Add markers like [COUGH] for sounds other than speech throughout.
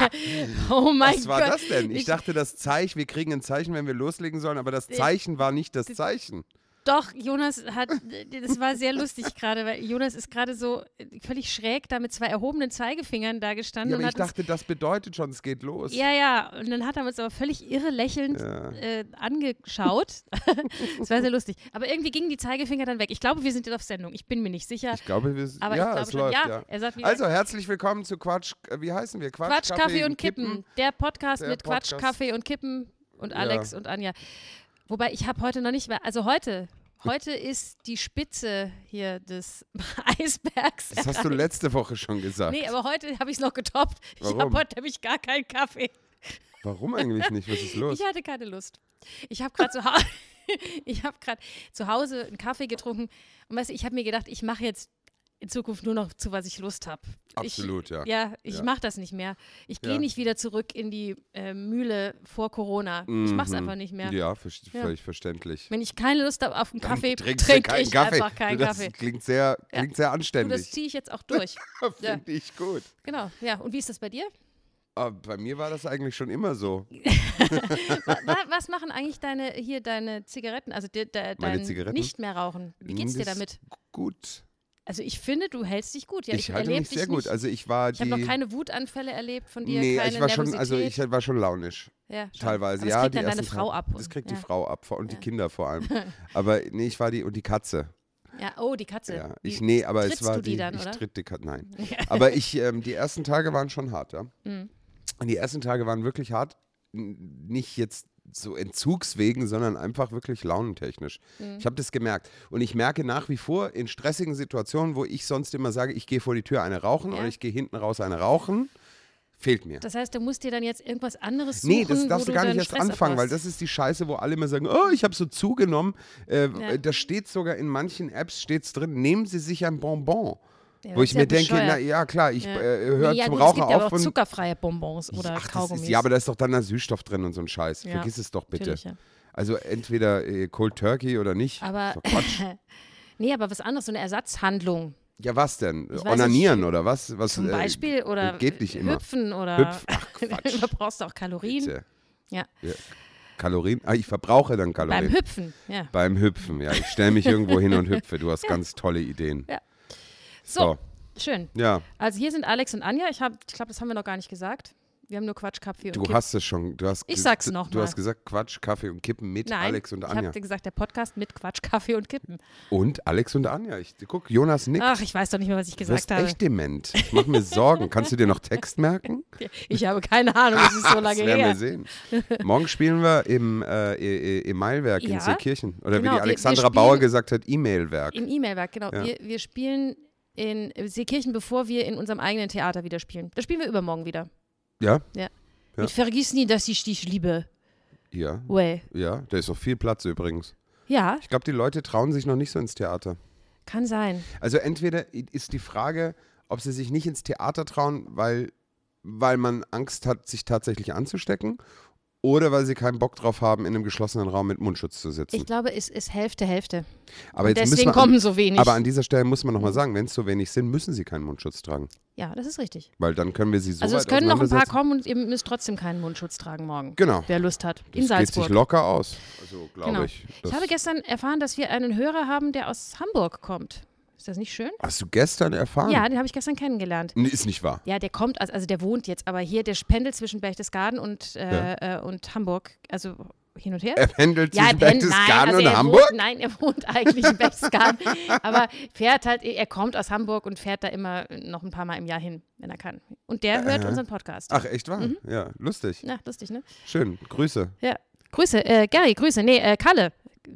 [LAUGHS] oh mein Was war Gott. das denn? Ich Ich- dachte, das Zeichen, wir kriegen ein Zeichen, wenn wir loslegen sollen, aber das Zeichen war nicht das Zeichen. Doch, Jonas hat, [LAUGHS] das war sehr lustig gerade, weil Jonas ist gerade so völlig schräg da mit zwei erhobenen Zeigefingern da gestanden Ja, und aber ich dachte, das bedeutet schon, es geht los. Ja, ja, und dann hat er uns aber völlig irre lächelnd Ja. äh, angeschaut. [LAUGHS] das war sehr lustig. Aber irgendwie gingen die Zeigefinger dann weg. Ich glaube, wir sind jetzt auf Sendung. Ich bin mir nicht sicher. Ich glaube, wir aber ja, ich glaube es schon. läuft, ja, ja. sagt Also, herzlich willkommen zu Quatsch, äh, wie heißen wir? Quatsch, Quatsch, Kaffee und Kippen. Der Podcast Der mit Quatsch, Podcast. Kaffee und Kippen und Ja. Alex und Anja. Wobei ich habe heute noch nicht mehr, also heute, heute ist die Spitze hier des [LAUGHS] Eisbergs. Das hast du letzte Woche schon gesagt. Nee, aber heute habe ich es noch getoppt. Ich Warum? habe heute nämlich gar keinen Kaffee. Warum eigentlich nicht? Was ist [LAUGHS] los? Ich hatte keine Lust. Ich habe gerade zu, Hau [LAUGHS] ich zu Hause einen Kaffee getrunken und weißt du, ich habe mir gedacht, ich mache jetzt in Zukunft nur noch zu, was ich Lust habe. Absolut, ich, ja. Ja, ich Ja. mache das nicht mehr. Ich gehe Ja. nicht wieder zurück in die äh, Mühle vor Corona. Ich mache es Mhm. einfach nicht mehr. Ja, ver- Ja. völlig verständlich. Wenn ich keine Lust habe auf einen Kaffee, trinke ich Kaffee. einfach keinen das Kaffee. Klingt sehr, klingt sehr Du, das anständig. ziehe ich jetzt auch durch. [LAUGHS] Finde ich gut. Genau, ja. Und wie ist das bei dir? Aber bei mir war das eigentlich schon immer so. [LAUGHS] Wa- wa- was machen eigentlich deine hier deine Zigaretten, also de, de, dein Zigaretten? nicht mehr rauchen? Wie geht's dir damit? Gut. Also ich finde, du hältst dich gut. Ja, ich, ich halte mich dich sehr gut. Nicht. Also ich war ich habe noch keine Wutanfälle erlebt von dir, nee, ich war schon, also ich war schon launisch. ja, schon. Teilweise, Aber ja. Das kriegt die dann deine Frau ab. Das und- kriegt ja. die Frau ab und Ja. die Kinder vor allem. [LAUGHS] Aber nee, ich war die und die Katze. Ja, oh, die Katze. Ja. Ich nee, aber es war die die. dann, ich oder? tritt die Katze. Nein. [LAUGHS] Aber ich, ähm, die ersten Tage waren schon hart, ja. Mhm. Und die ersten Tage waren wirklich hart. Nicht jetzt so Entzugswegen, sondern einfach wirklich launentechnisch. Mhm. Ich habe das gemerkt. Und ich merke nach wie vor in stressigen Situationen, wo ich sonst immer sage, ich gehe vor die Tür eine rauchen Ja. oder ich gehe hinten raus eine rauchen, fehlt mir. Das heißt, du musst dir dann jetzt irgendwas anderes suchen, Nee, das darfst du gar nicht erst Stress anfangen, weil abbaust. das ist die Scheiße, wo alle immer sagen, oh, ich habe so zugenommen. Äh, Ja. Da steht sogar in manchen Apps steht's drin, nehmen Sie sich ein Bonbon. Ja, wo ich mir ja denke, na bescheuert. ja klar, ich Ja. äh, höre nee, ja, zum gut, Rauchen es gibt ja auf aber auch zuckerfreie Bonbons oder Ach, Kaugummis. ist, ja, aber da ist doch dann der Süßstoff drin und so ein Scheiß. Ja, Vergiss es doch bitte. Ja. Also entweder äh, Cold Turkey oder nicht. Aber, [LAUGHS] nee, aber was anderes, so eine Ersatzhandlung. Ja, was denn? Ich weiß Onanieren oder was? was Zum äh, Beispiel oder geht nicht immer. Hüpfen oder Hüpf, ach [LAUGHS] Quatsch. [LAUGHS] da brauchst du auch Kalorien. Bitte. Ja. Kalorien? Ah, ich verbrauche dann Kalorien. Beim Hüpfen, ja. Beim Hüpfen, ja. Ich stelle mich irgendwo hin und hüpfe. Du hast ganz tolle Ideen. So, schön. Ja, Also hier sind Alex und Anja. Ich, hab- ich glaube, das haben wir noch gar nicht gesagt. Wir haben nur Quatsch, Kaffee und du Kippen. hast es schon. Du hast Ich sag's du- noch Du mal. hast gesagt Quatsch, Kaffee und Kippen mit Nein, Alex und ich Anja. habe gesagt, der Podcast mit Quatsch, [LAUGHS] Kaffee und Kippen. Und Alex und Anja. Ich, guck, Jonas nickt. Ach, ich weiß doch nicht mehr, was ich du gesagt wirst habe. echt dement. Ich mache mir Sorgen. [LAUGHS] Kannst du dir noch Text merken? [LAUGHS] Ich habe keine Ahnung, es ist so lange das werden wir her. sehen. Morgen spielen wir im, äh, im Mailwerk in Ja, Seekirchen. Oder genau, wie wir- die wir Alexandra spielen- Bauer gesagt hat, E-Mailwerk. Im E-Mail-Werk, genau. Ja. Wir, wir spielen in Seekirchen, bevor wir in unserem eigenen Theater wieder spielen. Da spielen wir übermorgen wieder. Ja? Ja. Mit Vergiss nie, dass ich dich liebe. Ja. Way. Ja, da ist auch viel Platz übrigens. Ja, Ich glaube, die Leute trauen sich noch nicht so ins Theater. kann sein. Also entweder ist die Frage, ob sie sich nicht ins Theater trauen, weil, weil man Angst hat, sich tatsächlich anzustecken, oder weil sie keinen Bock drauf haben, in einem geschlossenen Raum mit Mundschutz zu sitzen. Ich glaube, es ist Hälfte, Hälfte. aber jetzt Deswegen kommen so wenig. aber an dieser Stelle muss man nochmal sagen, wenn es so wenig sind, müssen sie keinen Mundschutz tragen. ja, das ist richtig. Weil dann können wir sie so also es können noch ein paar kommen und ihr müsst trotzdem keinen Mundschutz tragen morgen. Genau. Wer Lust hat. In Das geht sich Salzburg. locker aus. Also glaube Genau. ich. Ich habe gestern erfahren, dass wir einen Hörer haben, der aus Hamburg kommt. Ist das nicht schön? Hast du gestern erfahren? Ja, den habe ich gestern kennengelernt. Nee, ist nicht wahr. Ja, der kommt, also, also der wohnt jetzt, aber hier, der pendelt zwischen Berchtesgaden und, äh, äh, und Hamburg. Also hin und her. Er pendelt ja, zwischen pendelt, nein, Berchtesgaden also und Hamburg? Wohnt, nein, er wohnt eigentlich in Berchtesgaden, [LAUGHS] aber fährt halt, er kommt aus Hamburg und fährt da immer noch ein paar Mal im Jahr hin, wenn er kann. Und der hört unseren Podcast. Ach, echt wahr? Mhm. Ja, lustig. Ja, lustig, ne? Schön. Grüße. Ja. Grüße, äh, Gary, Grüße. Nee, äh, Kalle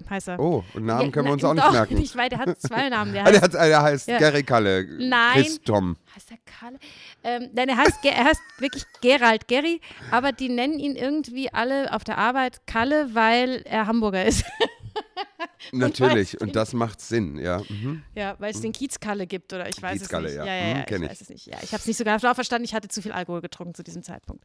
heißt er. Oh, und Namen Ja, können wir na, uns auch nicht doch, merken. Nicht, weil der hat zwei Namen. Der [LAUGHS] der, heißt, hat, der heißt Ja. Gary Kalle. Nein. Christom. heißt er Kalle? Ähm, nein, er heißt, er heißt wirklich Gerald Gary, aber die nennen ihn irgendwie alle auf der Arbeit Kalle, weil er Hamburger ist. [LAUGHS] Natürlich. Und das macht Sinn, ja. Mhm. Ja, weil es den Kiezkalle gibt oder ich weiß Kiezkalle, es nicht. ja. ja, ja, Mhm, ich ich. weiß es nicht. Ja, ich habe es nicht so genau verstanden. Ich hatte zu viel Alkohol getrunken zu diesem Zeitpunkt.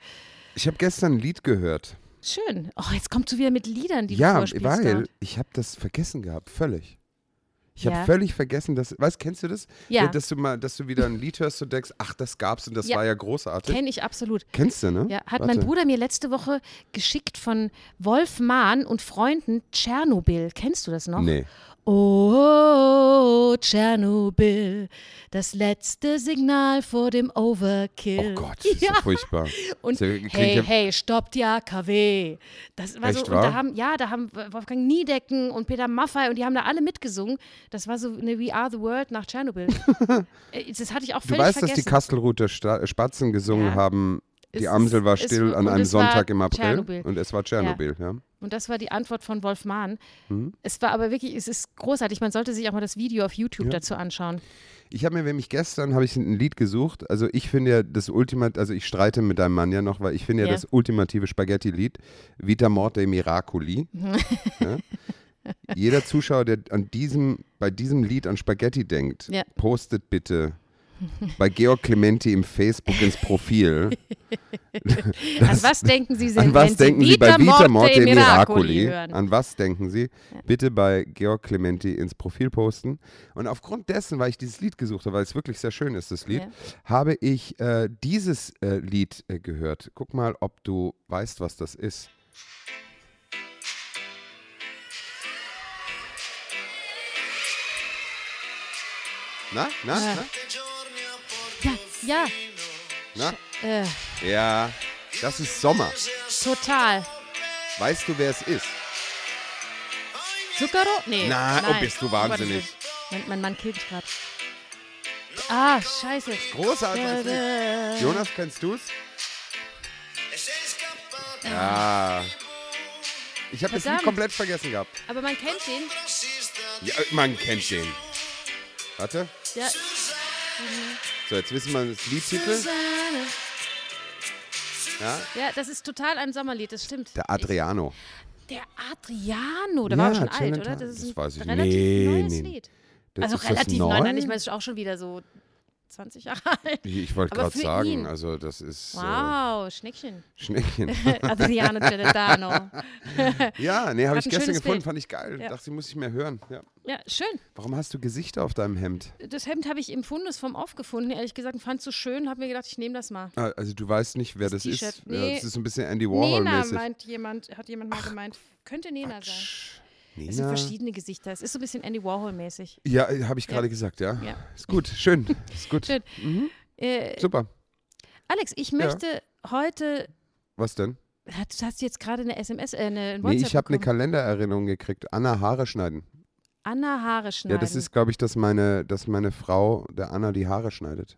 Ich habe gestern ein Lied gehört. Schön. Oh, jetzt kommst du wieder mit Liedern, die du ja, vorspielst. weil da. ich habe das vergessen gehabt, völlig. Ich habe Ja. völlig vergessen, dass, weißt, kennst du das? Ja. Dass du mal, dass du wieder ein Lied hörst und denkst, ach, das gab's und das Ja. war ja großartig. Kenne ich absolut. Kennst du, ne? Ja, hat Warte. mein Bruder mir letzte Woche geschickt von Wolf Mahn und Freunden Tschernobyl. Kennst du das noch? Nee. Oh, Tschernobyl, das letzte Signal vor dem Overkill. Oh Gott, das ist [LAUGHS] ja, ja. furchtbar. Und hey, ja- hey, stoppt die AKW. Das war so, Echt und wahr? da haben, ja, da haben Wolfgang Niedecken und Peter Maffay und die haben da alle mitgesungen. Das war so eine We Are the World nach Tschernobyl. [LAUGHS] Äh, das hatte ich auch Du völlig weißt, dass vergessen. die Kastelruther Sta Spatzen gesungen Ja. haben, die Es Amsel war still an einem Sonntag im April Tschernobyl. und es war Tschernobyl, ja. Und das war die Antwort von Wolf Mahn. Mhm. Es war aber wirklich, es ist großartig. Man sollte sich auch mal das Video auf YouTube Ja. dazu anschauen. Ich habe mir nämlich gestern habe ich ein Lied gesucht. Also ich finde ja das Ultimat, also ich streite mit deinem Mann ja noch, weil ich finde ja Ja. das ultimative Spaghetti-Lied Vita Morte Miracoli. ja? [LAUGHS] Jeder Zuschauer, der an diesem, bei diesem Lied an Spaghetti denkt, Ja. postet bitte bei Georg Clementi im Facebook ins Profil. [LAUGHS] an was denken Sie, An wenn was Sie denken Sie bei Vita Vita Morte Miracoli Miracoli? An was denken Sie? Bitte bei Georg Clementi ins Profil posten. Und aufgrund dessen, weil ich dieses Lied gesucht habe, weil es wirklich sehr schön ist, das Lied, Ja. habe ich äh, dieses äh, Lied äh, gehört. Guck mal, ob du weißt, was das ist. Na, na, Ja. na, Ja, ja, na? äh, Ja, das ist Sommer. total. Weißt du, wer es ist? Zucchero? Nee. Na, oh, nein. bist du Gottes wahnsinnig. Mein, mein Mann killt mich gerade. Ah, scheiße. Großartiges Lied. Jonas, kennst du es? Ja. Ich habe das Lied Verdammt. komplett vergessen gehabt. Aber man kennt den. Ja, man kennt den. Warte. Ja. So, jetzt wissen wir das Liedtitel. Ja? ja, das ist total ein Sommerlied, das stimmt. Der Adriano. Ich, der Adriano, der war Ja, auch schon alt, oder? Das ist Das ein weiß ich relativ nicht. neues Nee, nee. Lied. Das, Also ist relativ neu? neu, nein, ich meine, es ist auch schon wieder so 20 Jahre alt. Ich wollte gerade sagen, ihn. also das ist äh, Wow, Schneckchen. Schneckchen. [LAUGHS] Adriano Celentano. [LAUGHS] ja, nee, habe ich gestern gefunden, Bild. fand ich geil. Ja. Dachte, ich muss ich mehr hören. Ja. Ja, schön. Warum hast du Gesichter auf deinem Hemd? Das Hemd habe ich im Fundus vom aufgefunden. Ehrlich gesagt, fand es so schön, habe mir gedacht, ich nehme das mal. Ah, Also du weißt nicht, wer Das das, ist. T-Shirt. Ja, Nee. das ist ein bisschen Andy Nena Warhol-mäßig. meint jemand, hat jemand mal gemeint, könnte Nena sein. Quatsch. Es sind Nina? verschiedene Gesichter. Es ist so ein bisschen Andy Warhol-mäßig. Ja, habe ich Ja. gerade gesagt, ja. Ja. Ist gut, schön. [LAUGHS] Ist gut. Schön. Äh, Super. Alex, ich möchte heute. Was denn? Du hast jetzt gerade eine SMS, äh, eine ein Nee, WhatsApp ich habe eine. Kalendererinnerung gekriegt. Anna Haare schneiden. Anna Haare schneiden. Ja, das ist, glaube ich, dass meine, dass meine Frau der Anna die Haare schneidet.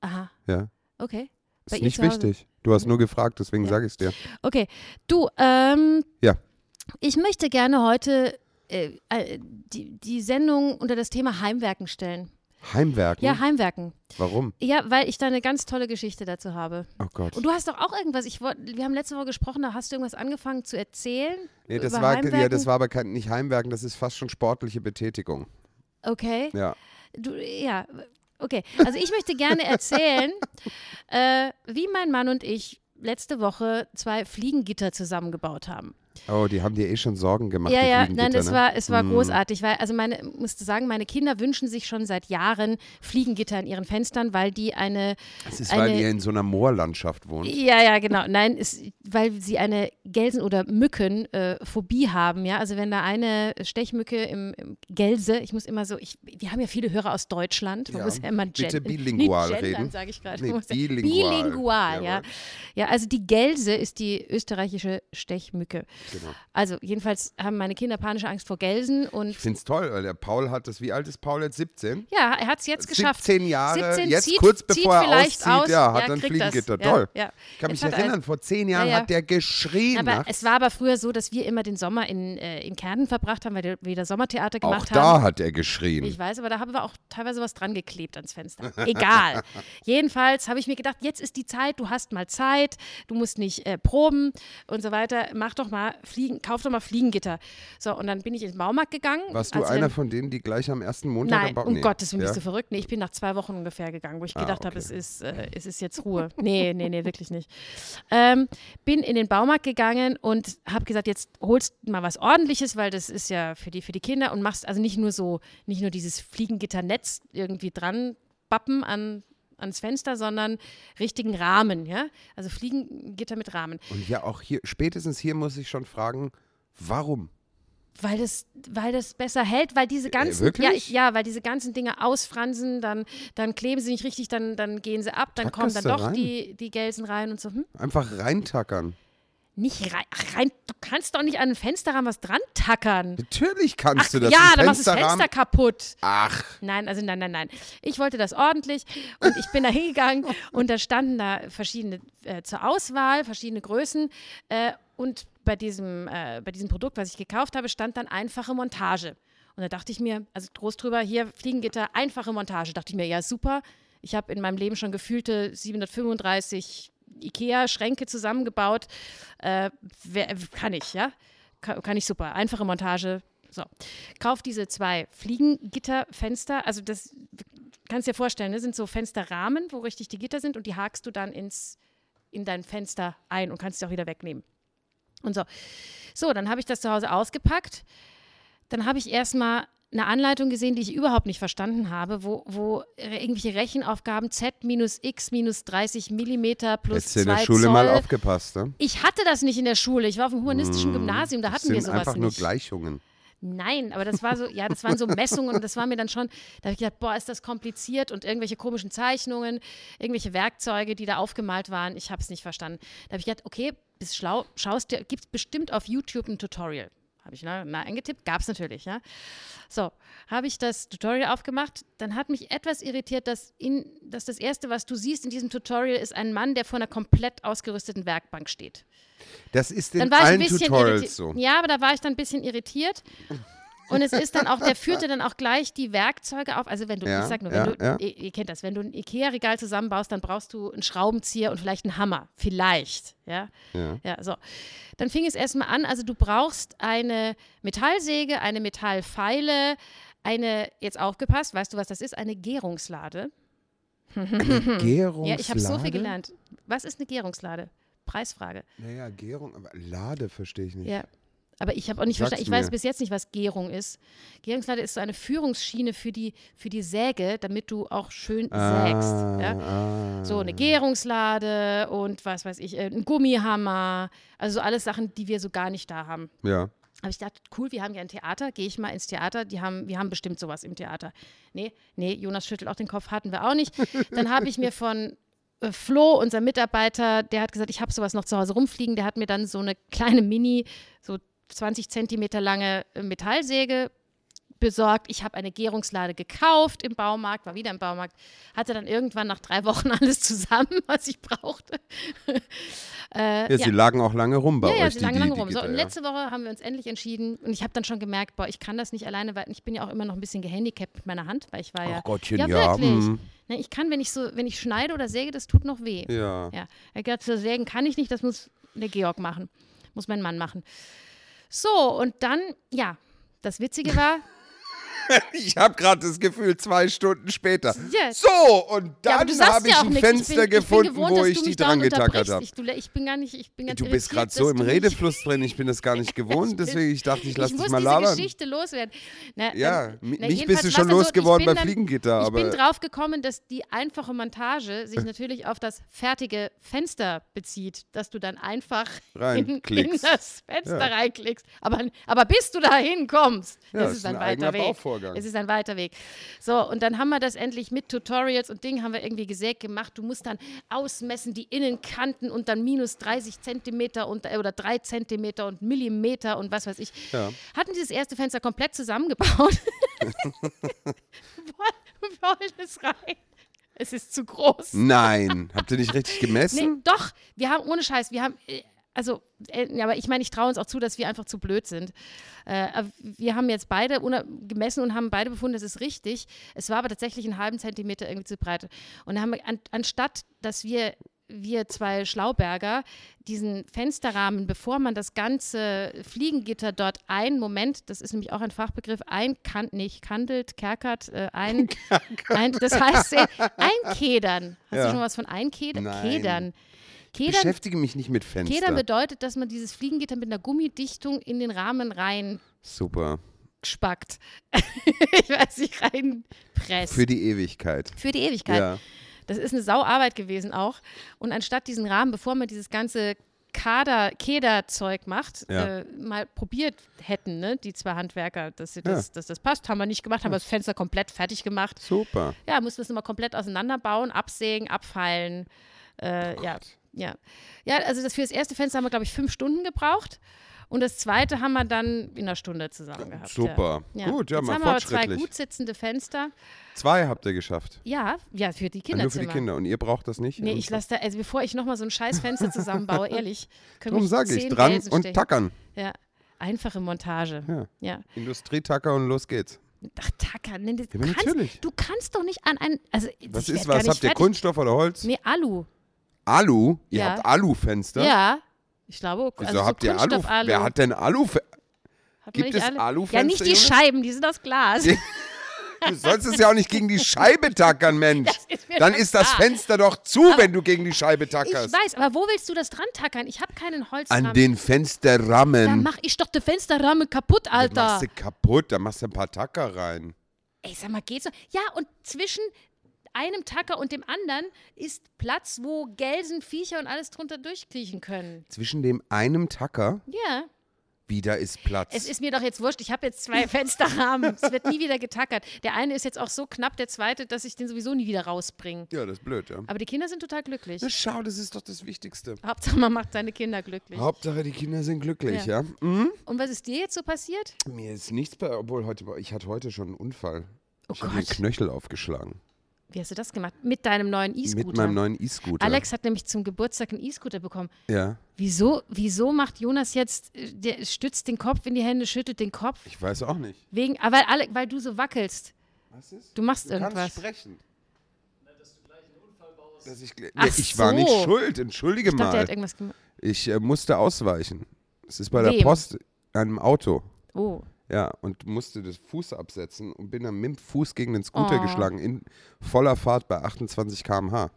Aha, Ja. okay. Bei Ist nicht wichtig. Du hast nur gefragt, deswegen Ja. sage ich es dir. Okay. Du, ähm. Ja. Ich möchte gerne heute äh, äh, die, die Sendung unter das Thema Heimwerken stellen. Heimwerken? Ja, Heimwerken. Warum? Ja, weil ich da eine ganz tolle Geschichte dazu habe. Oh Gott. Und du hast doch auch irgendwas, ich wollt, wir haben letzte Woche gesprochen, da hast du irgendwas angefangen zu erzählen. nee, das war, ja, das war aber kein, nicht Heimwerken, das ist fast schon sportliche Betätigung. Okay. Ja. Du, ja, okay. Also ich möchte gerne erzählen, [LAUGHS] äh, wie mein Mann und ich letzte Woche zwei Fliegengitter zusammengebaut haben. Oh, die haben dir eh schon Sorgen gemacht. ja, ja, nein, es ne? war, es war Mm. großartig, weil, also meine, musste sagen, meine Kinder wünschen sich schon seit Jahren Fliegengitter in ihren Fenstern, weil die eine, Das ist, weil eine- ihr in so einer Moorlandschaft wohnt. ja, ja, genau, nein, ist, weil sie eine Gelsen- oder Mückenphobie haben, ja, also wenn da eine Stechmücke im, im Gelse, ich muss immer so, ich, wir haben ja viele Hörer aus Deutschland, man Ja, muss ja immer bitte gen- bilingual nicht [LAUGHS] gendern, reden. sage ich gerade. Nee, bilingual. Bilingual, ja. Ja, also die Gelse ist die österreichische Stechmücke. Genau. Also jedenfalls haben meine Kinder panische Angst vor Gelsen und Ich finde es toll, weil der Paul hat das, wie alt ist Paul jetzt? 17? ja, er hat es jetzt geschafft. 17 Jahre, 17 jetzt zieht, kurz bevor er auszieht, aus. ja, hat dann kriegt das. Fliegengitter. Ja, Toll. Ja. Ich kann mich hat er- erinnern, vor zehn Jahren Ja, ja. hat der geschrien Aber nachts. es war aber früher so, dass wir immer den Sommer in, äh, in Kärnten verbracht haben, weil wir wieder Sommertheater Auch gemacht da haben. hat er geschrien. Ich weiß, aber da haben wir auch teilweise was dran geklebt ans Fenster. Egal. [LAUGHS] Jedenfalls habe ich mir gedacht, jetzt ist die Zeit, du hast mal Zeit, du musst nicht äh, proben und so weiter. Mach doch mal mal Fliegen, kauf doch mal Fliegengitter. So, und dann bin ich in den Baumarkt gegangen. Warst du als einer von denen, die gleich am ersten Montag Nein, am Bau um nee. Gottes Willen, ja? bist du verrückt? Nee, ich bin nach zwei Wochen ungefähr gegangen, wo ich Ah, gedacht habe, okay. es ist, äh, es ist jetzt Ruhe. Nee, nee, nee, wirklich nicht. Ähm, bin in den Baumarkt gegangen und habe gesagt, jetzt holst mal was ordentliches, weil das ist ja für die, für die Kinder und machst also nicht nur so, nicht nur dieses Fliegengitternetz irgendwie dran bappen an ans Fenster, sondern richtigen Rahmen, ja? Also Fliegengitter mit Rahmen. Und ja, auch hier, spätestens hier muss ich schon fragen, warum? Weil das, weil das besser hält, weil diese ganzen, Äh, ja, ich, ja, weil diese ganzen Dinge ausfransen, dann, dann kleben sie nicht richtig, dann, dann gehen sie ab, dann kommen Tackerst dann du doch rein? die, die Gelsen rein und so. Hm? Einfach reintackern. Nicht rein, ach, rein, du kannst doch nicht an ein Fensterrahmen was dran tackern. Natürlich Ach, kannst du das. ja, dann machst du das Fenster kaputt. Ach, Nein, also nein, nein, nein. Ich wollte das ordentlich und ich bin da hingegangen [LAUGHS] und da standen da verschiedene äh, zur Auswahl, verschiedene Größen äh, und bei diesem, äh, bei diesem Produkt, was ich gekauft habe, stand dann einfache Montage. Und da dachte ich mir, also groß drüber, hier Fliegengitter, einfache Montage. Dachte ich mir, ja super. Ich habe in meinem Leben schon gefühlte 735 Ikea-Schränke zusammengebaut. Äh, wer, kann ich, ja? Kann, kann ich super. Einfache Montage. So. Kauf diese zwei Fliegengitterfenster. Also das kannst du dir vorstellen, das sind so Fensterrahmen, wo richtig die Gitter sind und die hakst du dann ins, in dein Fenster ein und kannst sie auch wieder wegnehmen. Und so. So, dann habe ich das zu Hause ausgepackt. Dann habe ich erstmal eine Anleitung gesehen, die ich überhaupt nicht verstanden habe, wo, wo irgendwelche Rechenaufgaben Z minus X minus 30 Millimeter plus jetzt in 2 der Schule Zoll. mal aufgepasst, ne? Ich hatte das nicht in der Schule. Ich war auf dem humanistischen Gymnasium, da hatten wir sowas einfach nicht. nur Gleichungen. Nein, aber das war so, ja, das waren so [LAUGHS] Messungen und das war mir dann schon, da habe ich gedacht, boah, ist das kompliziert und irgendwelche komischen Zeichnungen, irgendwelche Werkzeuge, die da aufgemalt waren, ich habe es nicht verstanden. Da habe ich gedacht, okay, bist schlau, schaust dir, gibt es bestimmt auf YouTube ein Tutorial. Habe ich ne, na, eingetippt, gab es natürlich, ja. So, habe ich das Tutorial aufgemacht, dann hat mich etwas irritiert, dass, in, dass das Erste, was du siehst in diesem Tutorial, ist ein Mann, der vor einer komplett ausgerüsteten Werkbank steht. Das ist in allen Tutorials so. Ja, aber da war ich dann ein bisschen irritiert. Und es ist dann auch, der führte dann auch gleich die Werkzeuge auf. Also wenn du, Ja, ich sag nur, ja, wenn du, ja. ihr, ihr kennt das, wenn du ein Ikea-Regal zusammenbaust, dann brauchst du einen Schraubenzieher und vielleicht einen Hammer. Vielleicht, ja. Ja. Ja, so. Dann fing es erstmal an, also du brauchst eine Metallsäge, eine Metallfeile, eine, jetzt aufgepasst, weißt du, was das ist? Eine Gärungslade. Gärungslade? [LAUGHS] Ja, ich habe so viel gelernt. Was ist eine Gärungslade? Preisfrage. Naja, Gärung, aber Lade verstehe ich nicht. Ja. Aber ich habe auch nicht Sag's verstanden, ich weiß bis jetzt nicht, was Gärung ist. Gärungslade ist so eine Führungsschiene für die, für die Säge, damit du auch schön sägst. Ah, Ja? ah. So eine Gärungslade und was weiß ich, äh, ein Gummihammer. Also so alles Sachen, die wir so gar nicht da haben. Ja. Aber ich dachte, cool, wir haben ja ein Theater, gehe ich mal ins Theater, die haben, wir haben bestimmt sowas im Theater. Nee, nee, Jonas schüttelt auch den Kopf, hatten wir auch nicht. [LAUGHS] Dann habe ich mir von äh, Flo, unser Mitarbeiter, der hat gesagt, ich habe sowas noch zu Hause rumfliegen, der hat mir dann so eine kleine Mini, so 20 Zentimeter lange äh, Metallsäge besorgt. Ich habe eine Gärungslade gekauft im Baumarkt, war wieder im Baumarkt, hatte dann irgendwann nach drei Wochen [LAUGHS] alles zusammen, was ich brauchte. [LAUGHS] äh, Ja, sie lagen auch lange rum bei ja, euch. ja, sie die, lagen die, lange die rum. So, und ja. letzte Woche haben wir uns endlich entschieden und ich habe dann schon gemerkt, boah, ich kann das nicht alleine, weil ich bin ja auch immer noch ein bisschen gehandicapt mit meiner Hand, weil ich war ja. Ach Gottchen, ja, ja. wirklich. mm, Ne, ich kann, wenn ich so, wenn ich schneide oder säge, das tut noch weh. Ja. Ja, er hat gesagt, so sägen kann ich nicht, das muss der Georg machen. Muss mein Mann machen. So, und dann, ja, das Witzige war, [LAUGHS] Ich habe gerade das Gefühl, zwei Stunden später. Ja. So, und ja, aber dann sagst habe ich ja ein nichts. Fenster ich bin, gefunden, ich gewohnt, wo ich mich dran getackert habe. Ich, du, ich bin gar nicht, ich bin ganz Du bist gerade so im Redefluss drin, ich bin das gar nicht [LAUGHS] gewohnt, Ich deswegen ich dachte, ich lasse ich dich muss mal diese labern. Geschichte loswerden. Na, Ja, ähm, na, mich bist du schon so, losgeworden ich bei Fliegengitter, Ich bin aber drauf gekommen, dass die einfache Montage sich natürlich auf das fertige Fenster bezieht, dass du dann einfach in, in das Fenster Ja. reinklickst. Aber, aber bis du da hinkommst, Ja, das ist ein ein weiter Weg. Bauvorgang. Es ist ein weiter Weg. So, und dann haben wir das endlich mit Tutorials und Dingen haben wir irgendwie gesägt gemacht. Du musst dann ausmessen die Innenkanten und dann minus 30 Zentimeter und, äh, oder 3 Zentimeter und Millimeter und was weiß ich. Ja. Hatten dieses erste Fenster komplett zusammengebaut. [LAUGHS] Wollen es rein. Es ist zu groß. Nein, habt ihr nicht richtig Nee, gemessen? doch, wir haben, ohne Scheiß, wir haben, äh, also, äh, aber ich meine, ich traue uns auch zu, dass wir einfach zu blöd sind. Äh, wir haben jetzt beide gemessen und haben beide befunden, das ist richtig. Es war aber tatsächlich einen halben Zentimeter irgendwie zu breit. Und dann haben wir, an, anstatt, dass wir wir zwei Schlauberger diesen Fensterrahmen, bevor man das ganze Fliegengitter dort ein, Moment, das ist nämlich auch ein Fachbegriff, einkant, nicht kandelt, kerkert, äh, ein, [LAUGHS] ein, das heißt äh, einkedern. Hast Ja. du schon was von einkedern? Kedern. Kedern, Beschäftige mich nicht mit Fenster. Kedern bedeutet, dass man dieses Fliegengitter mit einer Gummidichtung in den Rahmen rein Super. spackt. [LAUGHS] ich weiß nicht, reinpresst. Für die Ewigkeit. Für die Ewigkeit. Ja. Das ist eine Sauarbeit gewesen auch. Und anstatt diesen Rahmen, bevor man dieses ganze Kader, Kederzeug macht, Ja. äh, mal probiert hätten, ne, die zwei Handwerker, dass, sie das, dass das passt. Haben wir nicht gemacht, haben das Fenster komplett fertig gemacht. Super. Ja, mussten wir es nochmal komplett auseinanderbauen, absägen, abfeilen. Äh, ja, ja. Ja, also das für das erste Fenster haben wir, glaube ich, fünf Stunden gebraucht. Und das zweite haben wir dann in einer Stunde zusammen gehabt. Super. Ja. Gut, ja, Jetzt mal haben wir aber zwei gut sitzende Fenster. Zwei habt ihr geschafft. Ja, ja, für die Ja, nur für die Kinder. Und ihr braucht das nicht? Nee, ich lasse da, also bevor ich nochmal so ein scheiß Fenster [LAUGHS] zusammenbaue, ehrlich, können Darum sage ich, dran Gälse und stechen. tackern. Ja, einfache Montage. Ja. Ja. Industrietacker und los geht's. Ach, Tacker, ne, du, aber kannst, natürlich. du kannst doch nicht an ein, also Was ist was? Habt ihr fertig. Kunststoff oder Holz? Nee, Alu. Alu? Ihr Ja. habt Alufenster? Ja, ich glaube, Wieso also so habt ihr Alu? Kunststoff-Alu. Wer hat denn Alu? Man gibt es Alu? Alufenster, Ja, nicht die Jonas? Scheiben, die sind aus Glas. [LAUGHS] Du sollst es ja auch nicht gegen die Scheibe tackern, [LAUGHS] Mensch. Ist Dann ist das klar. Fenster doch zu, wenn du gegen die Scheibe Ich tackerst. weiß, aber wo willst du das dran tackern? Ich habe keinen Holzrahmen. An den Fensterrahmen. mach ich doch den Fensterrahmen kaputt, Alter. machst du kaputt, da machst du ein paar Tacker rein. Ey, sag mal, geht's so? Ja, und zwischen einem Tacker und dem anderen ist Platz, wo Gelsen, Viecher und alles drunter durchkriechen können. Zwischen dem einem Tacker, Ja, wieder ist Platz. es ist mir doch jetzt wurscht. Ich habe jetzt zwei [LAUGHS] Fensterrahmen. es wird nie wieder getackert. Der eine ist jetzt auch so knapp, der zweite, dass ich den sowieso nie wieder rausbringe. ja, das ist blöd, ja. Aber die Kinder sind total glücklich. Na schau, das ist doch das Wichtigste. Hauptsache, man macht seine Kinder glücklich. Hauptsache, die Kinder sind glücklich, Ja. ja? Mhm. Und was ist dir jetzt so passiert? Mir ist nichts bei, obwohl heute, ich hatte heute schon einen Unfall. Oh ich habe mir. Knöchel aufgeschlagen. Wie hast du das gemacht? Mit deinem neuen E-Scooter. Mit meinem neuen E-Scooter. Alex hat nämlich zum Geburtstag einen E-Scooter bekommen. Ja, Wieso, wieso macht Jonas jetzt, äh, der stützt den Kopf in die Hände, schüttelt den Kopf? ich weiß auch nicht. Wegen, ah, weil, alle, weil du so wackelst. Was ist? Du machst Du kannst irgendwas. sprechen. Dass ich, Ach Nee, ich war nicht so. schuld, entschuldige Ich dachte, er mal. hat irgendwas gemacht. Ich äh, musste ausweichen. Es ist bei der Wem? Post einem Auto. Oh. Ja, und musste das Fuß absetzen und bin dann mit dem Fuß gegen den Scooter Oh. geschlagen in voller Fahrt bei 28 km/h.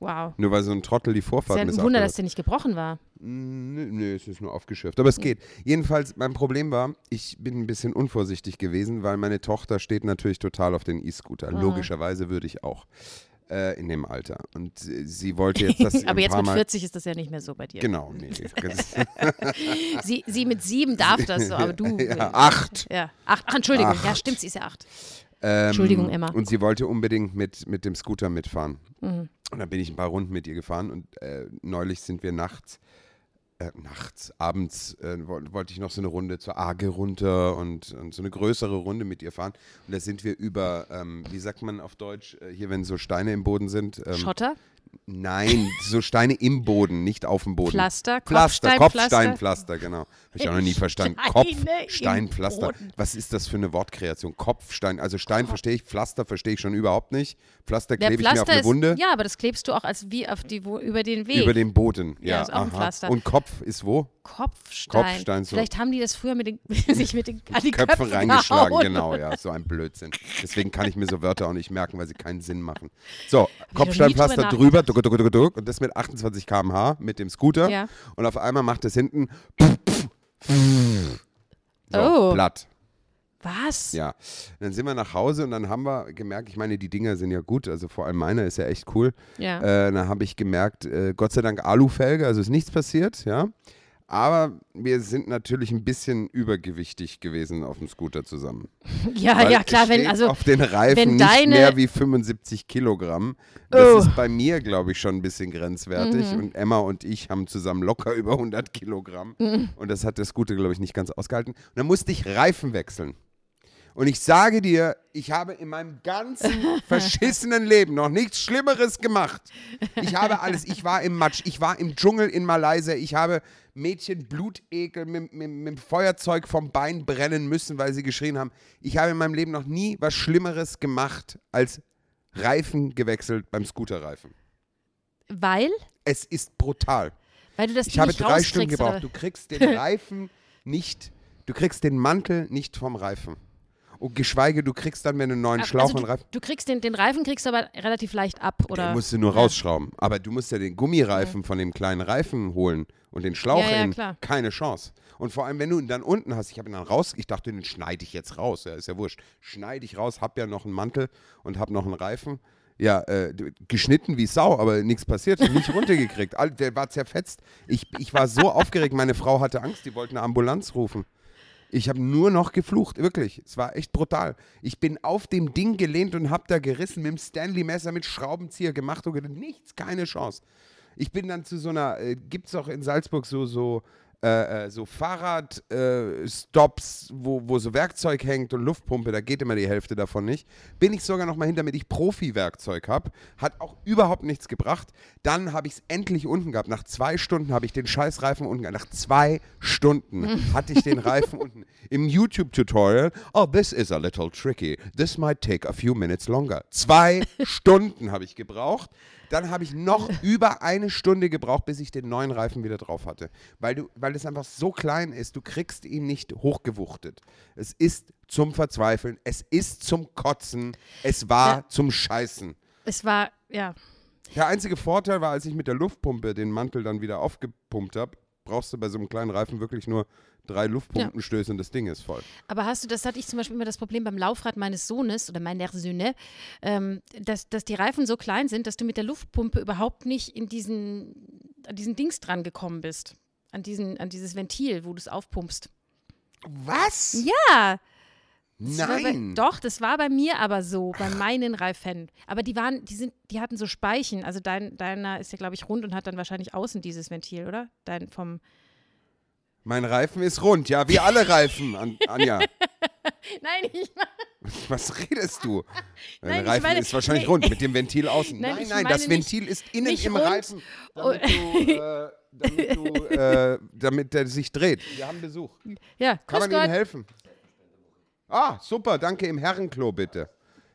Wow. Nur weil so ein Trottel die Ist Vorfahrt ja ein Wunder, dass der nicht gebrochen war. Nö, nö, es ist nur aufgeschürft. Aber es geht. Jedenfalls, mein Problem war, ich bin ein bisschen unvorsichtig gewesen, weil meine Tochter steht natürlich total auf den E-Scooter. Logischerweise würde ich auch äh, in dem Alter. Und äh, sie wollte jetzt das [LAUGHS] Aber jetzt mit Mal... 40 ist das ja nicht mehr so bei dir. Genau, nee. [LAUGHS] Sie, sie mit sieben darf das so, [LAUGHS] aber du. ja, acht. Ja, acht. Ach, Entschuldigung. Ja, Acht. stimmt, sie ist ja acht. Ähm, Entschuldigung, Emma. Und sie wollte unbedingt mit, mit dem Scooter mitfahren. Mhm. Und dann bin ich ein paar Runden mit ihr gefahren und äh, neulich sind wir nachts, äh, nachts, abends äh, woll- wollte ich noch so eine Runde zur Arge runter und, und so eine größere Runde mit ihr fahren. Und da sind wir über, ähm, wie sagt man auf Deutsch, äh, hier wenn so Steine im Boden sind. Ähm, Schotter, nein, so Steine im Boden, nicht auf dem Boden. Pflaster, Pflaster, Kopfsteinpflaster. Kopfsteinpflaster, genau. Habe ich auch noch nie verstanden. Kopfsteinpflaster. Was ist das für eine Wortkreation? Kopfstein. Also Stein verstehe ich, Pflaster verstehe ich schon überhaupt nicht. Pflaster klebe ich mir auf eine ist, Wunde. ja, aber das klebst du auch als wie auf die, wo, über den Weg. Über den Boden. Ja, Ja, ist auch ein. Pflaster. Und Kopf ist wo? Kopfstein. Kopfstein, so. Vielleicht haben die das früher mit den, [LAUGHS] sich mit den an die Köpfe Köpfe reingeschlagen, gehauen. genau, ja. So ein Blödsinn. Deswegen kann ich mir so Wörter auch nicht merken, weil sie keinen Sinn machen. So, Kopfsteinpflaster drüber drüber, duck, duck, duck, duck, und das mit 28 km/h mit dem Scooter. Ja. Und auf einmal macht es hinten so, Oh. platt. Was? Ja, dann sind wir nach Hause und dann haben wir gemerkt, ich meine, die Dinger sind ja gut, also vor allem meiner ist ja echt cool. Ja. Äh, dann habe ich gemerkt, äh, Gott sei Dank Alufelge, also ist nichts passiert, ja. Aber wir sind natürlich ein bisschen übergewichtig gewesen auf dem Scooter zusammen. [LAUGHS] ja, Weil ja, klar, wenn, also, auf den Reifen nicht deine- mehr wie 75 Kilogramm. Das Oh. ist bei mir, glaube ich, schon ein bisschen grenzwertig. Mhm. Und Emma und ich haben zusammen locker über 100 Kilogramm. Mhm. Und das hat der Scooter, glaube ich, nicht ganz ausgehalten. Und dann musste ich Reifen wechseln. Und ich sage dir, ich habe in meinem ganzen [LAUGHS] verschissenen Leben noch nichts Schlimmeres gemacht. Ich habe alles, ich war im Matsch, ich war im Dschungel in Malaysia, ich habe Mädchen Blutekel mit, mit, mit dem Feuerzeug vom Bein brennen müssen, weil sie geschrien haben. Ich habe in meinem Leben noch nie was Schlimmeres gemacht als Reifen gewechselt beim Scooterreifen. weil? Es ist brutal. Weil du das Ich habe drei Stunden gebraucht. oder? Du kriegst den Reifen nicht, du kriegst den Mantel nicht vom Reifen. Und geschweige, du kriegst dann, wenn du einen neuen Schlauch also und du, Reifen. du kriegst den, den Reifen kriegst du aber relativ leicht ab, oder? Den musst du nur Ja. rausschrauben. Aber du musst ja den Gummireifen von dem kleinen Reifen holen und den Schlauch Ja, ja, in. klar. Keine Chance. Und vor allem, wenn du ihn dann unten hast, ich habe ihn dann raus, ich dachte, den schneide ich jetzt raus. Ja, ist ja wurscht. Schneide ich raus, hab ja noch einen Mantel und hab noch einen Reifen. Ja, äh, geschnitten wie Sau, aber nichts passiert, nicht [LAUGHS] runtergekriegt. Der war zerfetzt. Ich, ich war so aufgeregt, meine Frau hatte Angst, die wollte eine Ambulanz rufen. Ich habe nur noch geflucht, wirklich. Es war echt brutal. Ich bin auf dem Ding gelehnt und habe da gerissen mit dem Stanley-Messer, mit Schraubenzieher gemacht und gedacht, nichts, keine Ich bin dann zu so einer, äh, gibt es auch in Salzburg so, so, äh, äh, so Fahrradstops, wo, wo so Werkzeug hängt und Luftpumpe, da geht immer die Hälfte davon nicht. Bin ich sogar noch mal hin, damit ich Profi-Werkzeug habe. Hat auch überhaupt nichts gebracht. Dann habe ich es endlich unten gehabt. Nach zwei Stunden habe ich den Scheißreifen unten gehabt. Nach zwei Stunden [LAUGHS] hatte ich den Reifen unten. Im YouTube-Tutorial, oh, this is a little tricky. This might take a few minutes longer. Zwei [LAUGHS] Stunden habe ich gebraucht. Dann habe ich noch [LAUGHS] über eine Stunde gebraucht, bis ich den neuen Reifen wieder drauf hatte. Weil, du, weil es einfach so klein ist, du kriegst ihn nicht hochgewuchtet. Es ist zum Verzweifeln, es ist zum Kotzen, es war Ja. zum Scheißen. Es war, ja. Der einzige Vorteil war, als ich mit der Luftpumpe den Mantel dann wieder aufgepumpt habe, brauchst du bei so einem kleinen Reifen wirklich nur drei Luftpumpenstöße und das Ding ist voll. Aber hast du, das hatte ich zum Beispiel immer das Problem beim Laufrad meines Sohnes oder meiner Söhne, ähm, dass, dass die Reifen so klein sind, dass du mit der Luftpumpe überhaupt nicht in diesen, an diesen Dings dran gekommen bist. An, diesen, an dieses Ventil, wo du es aufpumpst. Was? Ja! Das war Bei, Nein! doch, das war bei mir aber so, bei meinen Reifen. Aber die waren, die sind, die hatten so Speichen. Also dein, deiner ist ja, glaube ich, rund und hat dann wahrscheinlich außen dieses Ventil, oder? Dein vom. Mein Reifen ist rund, ja, wie alle Reifen, An Anja. [LAUGHS] Nein, ich [LAUGHS] Was redest du? [LAUGHS] Dein Nein, Reifen meine- ist wahrscheinlich nee. rund mit dem Ventil außen. Nein, Nein, nein, das nicht- Ventil ist innen nicht im rund. Reifen, Oh. damit, du, äh, damit, du, äh, damit der sich dreht. Wir haben Besuch. Ja, Kann man Gott. Ihnen helfen? Ah, super, danke im Herrenklo bitte.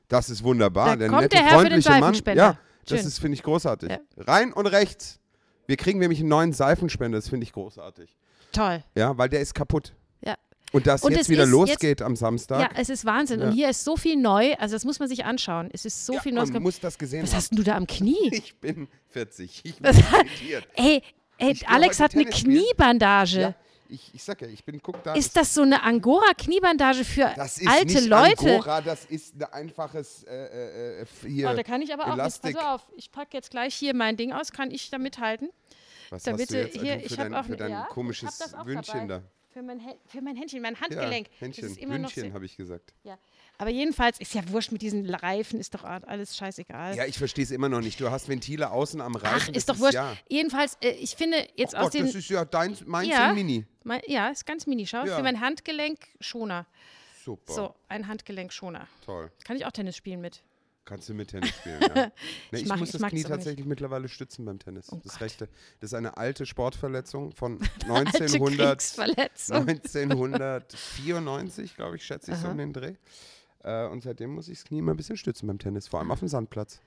Das ist wunderbar. Da der kommt nette, der Herr für den freundliche Mann. Ja, das Schön. ist finde ich großartig. Ja. Rein und rechts. Wir kriegen nämlich einen neuen Seifenspender, das finde ich großartig. Toll. Ja, weil der ist kaputt. Ja. Und dass Und jetzt wieder losgeht am Samstag. Ja, es ist Wahnsinn. Und Ja. hier ist so viel neu. Also, das muss man sich anschauen. Es ist so Ja, viel man Neues. muss das gesehen Was haben. hast denn du da am Knie? [LAUGHS] Ich bin 40. Ich bin. Ey, ey Alex hat eine. Kniebandage. Ja, ich, ich sag ja, ich bin, guck da. Ist das so eine Angora-Kniebandage für das ist alte nicht Leute? Angora, das ist ein einfaches äh, äh, äh, hier. Oh, da kann ich aber auch jetzt, Elastik. pass auf, ich packe jetzt gleich hier mein Ding aus, kann ich da mithalten? Was damit hast du du jetzt hier- also für dein, auch für ne- dein ja, komisches dabei. da? Für mein, für mein Händchen, mein Ja, Handgelenk. Händchen. Immer noch Wünschchen, so, habe ich gesagt. ja. Aber jedenfalls ist ja wurscht mit diesen Reifen, ist doch alles scheißegal. Ja, ich verstehe es immer noch nicht. Du hast Ventile außen am Reifen. Ach, ist doch wurscht. Ja. Jedenfalls, äh, ich finde jetzt Oh aus Gott, den. das ist ja dein, meins Ja. in Mini. mein, ja, ist ganz mini, schau. Ja. Für mein Handgelenk Schoner. Super, So, ein Handgelenk-Schoner. toll. Kann ich auch Tennis spielen mit. Kannst du mit Tennis spielen, ja. [LAUGHS] Ne, ich, mach- muss ich das Knie aber nicht. tatsächlich mittlerweile stützen beim Tennis. Oh das Gott. rechte. Das ist eine alte Sportverletzung von [LAUGHS] Alte 1900, Kriegsverletzung. 1994, glaube ich, schätze ich so Aha. um den Dreh. Äh, und seitdem muss ich das Knie immer ein bisschen stützen beim Tennis, vor allem auf dem Sandplatz.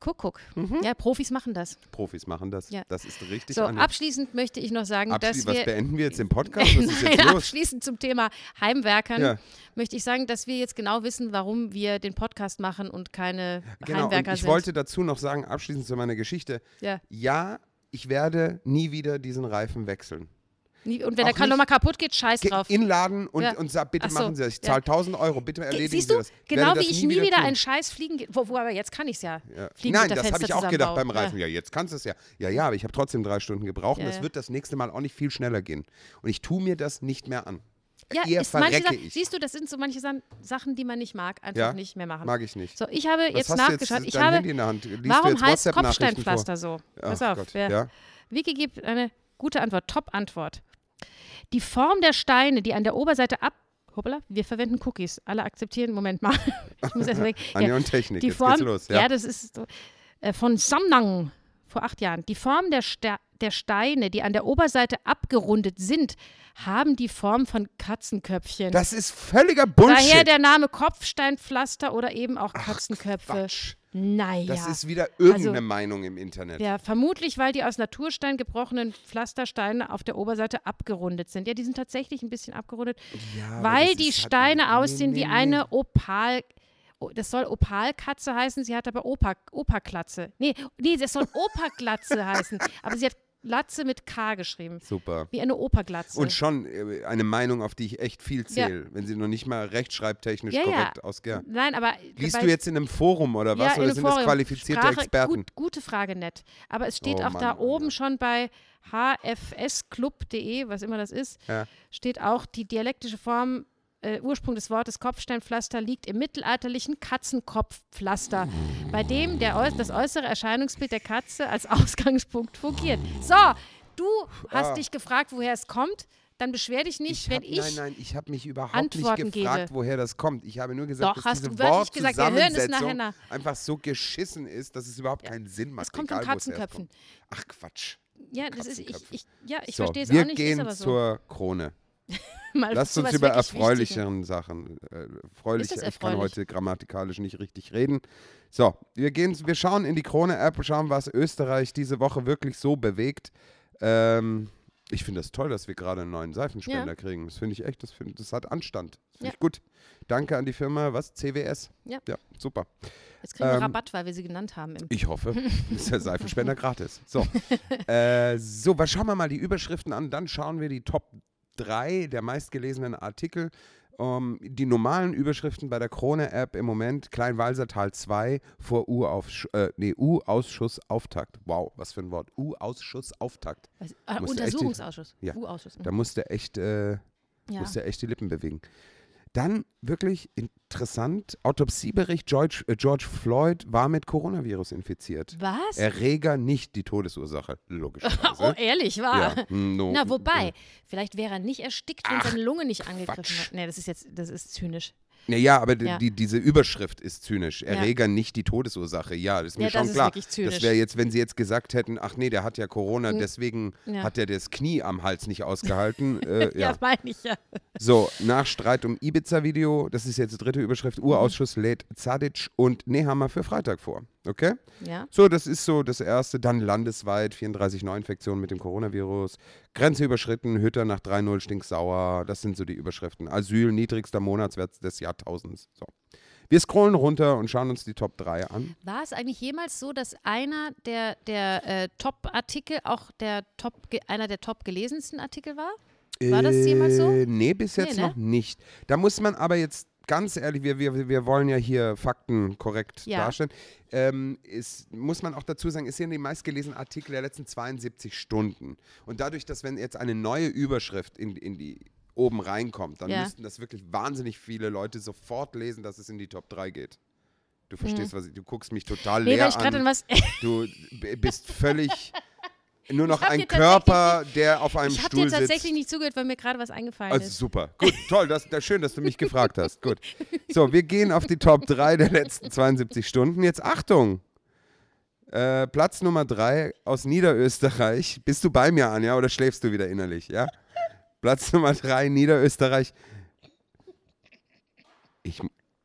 Guck, guck. Mhm. Ja, Profis machen das. Profis machen das. Ja. Das ist richtig So, angenehm. abschließend möchte ich noch sagen, dass was wir. beenden wir jetzt im [LAUGHS] Podcast? Was ist jetzt los? abschließend zum Thema Heimwerkern Ja. möchte ich sagen, dass wir jetzt genau wissen, warum wir den Podcast machen und keine Genau, und Heimwerker ich sind. wollte dazu noch sagen, abschließend zu meiner Geschichte, ja. ja, ich werde nie wieder diesen Reifen wechseln. Und wenn der kann nochmal kaputt geht, scheiß drauf. in Laden und, Ja. und sag, bitte so, machen Sie das. Ich ja. zahle 1000 Euro, bitte erledigen Siehst Sie du, das. Ich genau wie das ich nie wieder, tun. einen Scheiß fliegen. Wo, wo, aber jetzt kann ich es ja. Ja. Fliegen Nein, das habe ich auch gedacht beim. Reifen. Ja. jetzt kannst du es ja. Ja, ja, aber ich habe trotzdem drei Stunden gebraucht Ja, und das ja. wird das nächste Mal auch nicht viel schneller gehen. Und ich tue mir das nicht mehr an. Ja, Eher ist manche verrecke Sachen, ich. siehst du, das sind so manche Sachen, die man nicht mag, einfach Ja, nicht mehr machen. Mag ich nicht. So, ich habe Was jetzt nachgeschaut. jetzt ich habe, warum heißt? Kopfsteinpflaster so? Pass auf, ja. Wiki gibt eine gute Antwort, Top-Antwort. Die Form der Steine, die an der Oberseite ab. Hoppala, wir verwenden Cookies. Alle akzeptieren. Moment mal. [LAUGHS] Ich muss erst mal. Anja und Technik, die jetzt Form, geht's los. Ja, Ja. das ist äh, von Samnang vor acht Jahren. Die Form der, Ste der Steine, die an der Oberseite abgerundet sind, haben die Form von Katzenköpfchen. Das ist völliger Bullshit. Daher der Name Kopfsteinpflaster oder eben auch Katzenköpfe. Quatsch. Naja. Das ist wieder irgendeine Also- Meinung im Internet. ja, vermutlich, weil die aus Naturstein gebrochenen Pflastersteine auf der Oberseite abgerundet sind. Ja, die sind tatsächlich ein bisschen abgerundet, Ja, weil die halt- Steine aussehen nee, wie nee. eine Opal. Oh, Das soll Opalkatze heißen, sie hat aber Opa, Operklatze. Nee, nee, das soll Operglatze [LAUGHS] heißen. Aber sie hat Glatze mit K geschrieben. Super. Wie eine Operglatze. Und schon äh, eine Meinung, auf die ich echt viel zähle, wenn sie noch nicht mal rechtschreibtechnisch Ja, ja. korrekt ausgeht. Nein, aber. Liest du jetzt in einem Forum oder was? ja, oder in sind einem das qualifizierte Sprache, Experten? Gut, gute Frage, nett. Aber es steht Oh auch Mann, da Mann, oben ja. schon bei hfsclub.de, was immer das ist, Ja. steht auch die dialektische Form. Äh, Ursprung des Wortes Kopfsteinpflaster liegt im mittelalterlichen Katzenkopfpflaster, bei dem der, das äußere Erscheinungsbild der Katze als Ausgangspunkt fungiert. So, du hast Ah. dich gefragt, woher es kommt. Dann beschwer dich nicht, Ich wenn hab, ich. nein, nein, ich habe mich überhaupt Antworten nicht gefragt, gebe. woher das kommt. Ich habe nur gesagt, Doch, dass hast diese du wörtlich gesagt, wir hören es Wortzusammensetzung einfach so geschissen ist, dass es überhaupt keinen Sinn macht. Es kommt von egal, es Katzenköpfen. Ach Quatsch. Ja, das ist, ich, ich, ja, ich so, verstehe es wir auch nicht, gehen ist aber so. zur Krone. [LAUGHS] Lasst uns über erfreulicheren Sachen. Äh, erfreulich, das ich kann erfreulich? heute grammatikalisch nicht richtig reden. So, wir gehen, wir schauen in die Krone-App, schauen, was Österreich diese Woche wirklich so bewegt. Ähm, ich finde das toll, dass wir gerade einen neuen Seifenspender Ja. kriegen. Das finde ich echt, das, find, das hat Anstand. Das finde Ja. ich gut. Danke an die Firma, was? CWS? Ja. Ja, super. Jetzt kriegen wir Ähm, Rabatt, weil wir sie genannt haben. Ich hoffe, [LAUGHS] ist der Seifenspender gratis. So, [LAUGHS] äh, so, was schauen wir mal die Überschriften an, dann schauen wir die Top 3 der meistgelesenen Artikel. Ähm, die normalen Überschriften bei der Krone-App im Moment, Kleinwalsertal 2 vor U-Ausschuss, äh, nee. Wow, was für ein Wort. U-Ausschussauftakt. weiß- ah, echt die- Untersuchungsausschuss. Ja. U-Ausschuss. Da musste echt, äh, ja. musste echt die Lippen bewegen. Dann wirklich interessant, Autopsiebericht, George, äh, George Floyd war mit Coronavirus infiziert. Was? Erreger nicht die Todesursache, logischerweise. [LAUGHS] oh, ehrlich wahr? ja. [LAUGHS] no, Na, wobei, vielleicht wäre er nicht erstickt, wenn Ach, seine Lunge nicht angegriffen Quatsch. hat. Nee, das ist jetzt, das ist zynisch. Naja, aber Ja. die, diese Überschrift ist zynisch. Erreger nicht die Todesursache. Ja, das ist mir Ja, schon das ist klar. wirklich zynisch. Das wäre jetzt, wenn sie jetzt gesagt hätten, ach nee, der hat ja Corona, Hm. deswegen Ja. hat er das Knie am Hals nicht ausgehalten. [LAUGHS] äh, Ja, ja. meine ich ja. So, nach Streit um Ibiza-Video, das ist jetzt die dritte Überschrift, Urausschuss lädt Zadic und Nehammer für Freitag vor. Okay? Ja. So, das ist so das erste. Dann landesweit 34 Neuinfektionen mit dem Coronavirus. Grenze überschritten, Hütter nach 3-0 stinksauer. Das sind so die Überschriften. Asyl, niedrigster Monatswert des Jahrtausends. So. Wir scrollen runter und schauen uns die Top 3 an. War es eigentlich jemals so, dass einer der, der äh, Top-Artikel auch der Top, einer der top gelesensten Artikel war? War das jemals so? Äh, Nee, bis jetzt Nee, ne? noch nicht. Da muss man aber jetzt ganz ehrlich, wir, wir, wir wollen ja hier Fakten korrekt Ja. darstellen. Ähm, ist, muss man auch dazu sagen, ist ja die meistgelesenen Artikel der letzten 72 Stunden. Und dadurch, dass wenn jetzt eine neue Überschrift in, in die oben reinkommt, dann Ja. müssten das wirklich wahnsinnig viele Leute sofort lesen, dass es in die Top 3 geht. Du verstehst, was ich, du guckst mich total Mhm. Nee, leer an. Du bist völlig [LAUGHS] nur noch ein Körper, der auf einem Ich habe Stuhl dir tatsächlich sitzt. nicht zugehört, weil mir gerade was eingefallen Also ist. super. Gut, toll. Das, das, schön, dass du mich gefragt hast. Gut. So, wir gehen auf die Top 3 der letzten 72 Stunden. Jetzt Achtung. Äh, Platz Nummer 3 aus Niederösterreich. Bist du bei mir, Anja, oder schläfst du wieder innerlich? Ja? Platz Nummer 3, Niederösterreich. Ich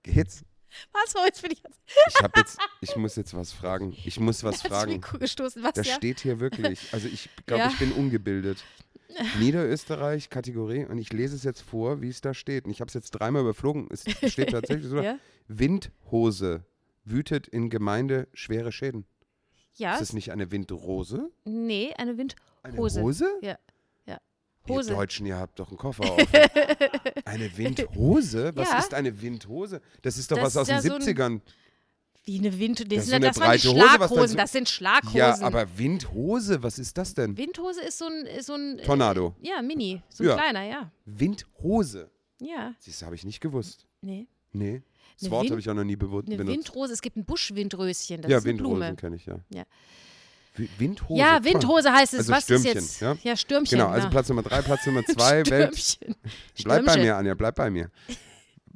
jetzt, Was? Jetzt bin ich jetzt ich habe jetzt, ich muss jetzt was fragen. Ich muss was fragen. Mikro gestoßen. Was, Das ja? steht hier wirklich. Also ich [LAUGHS] glaube, Ja. ich bin ungebildet. Niederösterreich, Kategorie, und ich lese es jetzt vor, wie es da steht. Und ich habe es jetzt dreimal überflogen. Es [LAUGHS] steht tatsächlich so: Ja? Windhose wütet in Gemeinde schwere Schäden. Ja? Ist das nicht eine Windrose? Nee, eine Eine Windhose. Hose? Ja. Ja. Ihr Hose. Deutschen, ihr habt doch einen Koffer auf. [LAUGHS] eine Windhose? Was Ja. ist eine Windhose? Das ist doch Das was aus den so ein 70ern. Wie eine Windhose. Das Das, so eine das waren breite Hose, Schlaghosen. so- das sind Schlaghosen. Ja, aber Windhose, was ist das denn? Windhose ist so ein. ist So ein äh, Tornado. Ja, Mini. So ein Ja. kleiner, ja. Windhose. Ja, Das habe ich nicht gewusst. nee. Nee. Das Eine Wort habe ich auch noch nie bewu- Eine benutzt. Windrose, es gibt ein Buschwindröschen. Das ja, ist eine Windrosen kenne ich ja. Ja. Wi- Windhose. Ja. Windhose heißt es. Also Was Stürmchen, ist jetzt? ja? Ja, Stürmchen. Genau, also ja. Platz Nummer drei, Platz Nummer [LAUGHS] zwei, Welt. Stürmchen. Bleib bei Stürmchen. mir, Anja, bleib bei mir.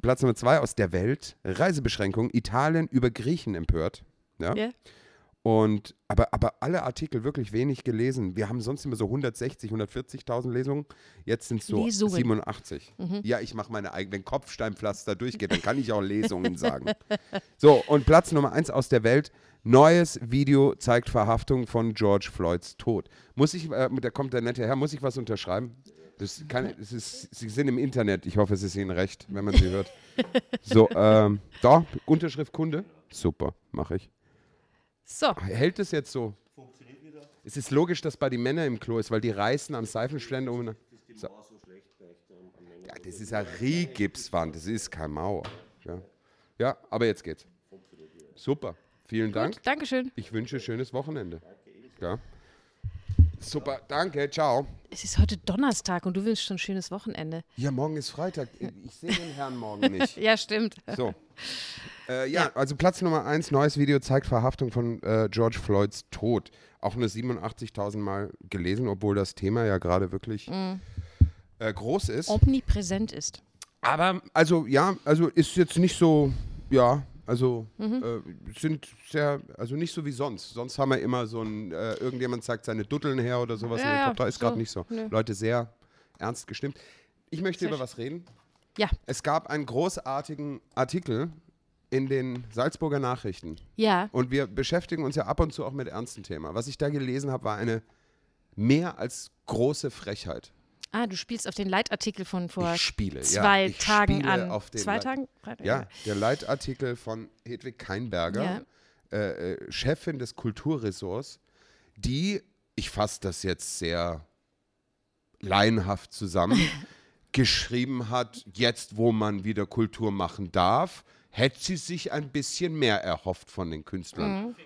Platz Nummer zwei aus der Welt, Reisebeschränkung, Italien über Griechen empört. Ja? Ja. Und, aber, aber alle Artikel wirklich wenig gelesen. Wir haben sonst immer so 160, 140.000 Lesungen. Jetzt sind es so Lesungen. 87. Ja, ich mache meine eigenen Kopfsteinpflaster durchgeht, dann kann ich auch Lesungen sagen. [LAUGHS] So, und Platz Nummer eins aus der Welt. Neues Video zeigt Verhaftung von George Floyds Tod. Muss ich, äh, da kommt der nette Herr, muss ich was unterschreiben? Das kann, das ist, Sie sind im Internet. Ich hoffe, es ist Ihnen recht, wenn man Sie hört. So, ähm, da, Unterschrift Kunde. Super, mache ich. So, Hält es jetzt so? Es ist logisch, dass bei den Männern im Klo ist, weil die reißen am Seifenständer um. So. Ja, das ist ja Riehgipswand, das ist kein Mauer. Ja. ja, aber jetzt geht's. Super, vielen Dank. gut, Dankeschön. Ich wünsche schönes Wochenende. Ja. Super, danke, ciao. Es ist heute Donnerstag und du wünschst schon ein schönes Wochenende. Ja, morgen ist Freitag. Ich sehe den Herrn morgen [LAUGHS] nicht. Ja, stimmt. So. Äh, ja, also Platz Nummer eins, neues Video zeigt Verhaftung von äh, George Floyds Tod. Auch nur 87.000 Mal gelesen, obwohl das Thema ja gerade wirklich äh, groß ist. Omnipräsent ist. Aber, also ja, also ist jetzt nicht so, ja, also Mhm. äh, sind sehr, also nicht so wie sonst. Sonst haben wir immer so ein, äh, irgendjemand zeigt seine Dutteln her oder sowas Ja, in Top 3. Ist gerade so, nicht so. nö. Leute sehr ernst gestimmt. Ich möchte Sehr über was reden. Ja, Es gab einen großartigen Artikel in den Salzburger Nachrichten. ja. Und wir beschäftigen uns ja ab und zu auch mit ernsten Themen. Was ich da gelesen habe, war eine mehr als große Frechheit. Ah, du spielst auf den Leitartikel von vor ich spiele, zwei ja. Ich Tagen spiele an. Auf den zwei Leit- Tagen? Ja, der Leitartikel von Hedwig Keinberger, äh, äh, Chefin des Kulturressorts, die, ich fasse das jetzt sehr laienhaft zusammen, [LAUGHS] geschrieben hat, jetzt wo man wieder Kultur machen darf, hätte sie sich ein bisschen mehr erhofft von den Künstlern.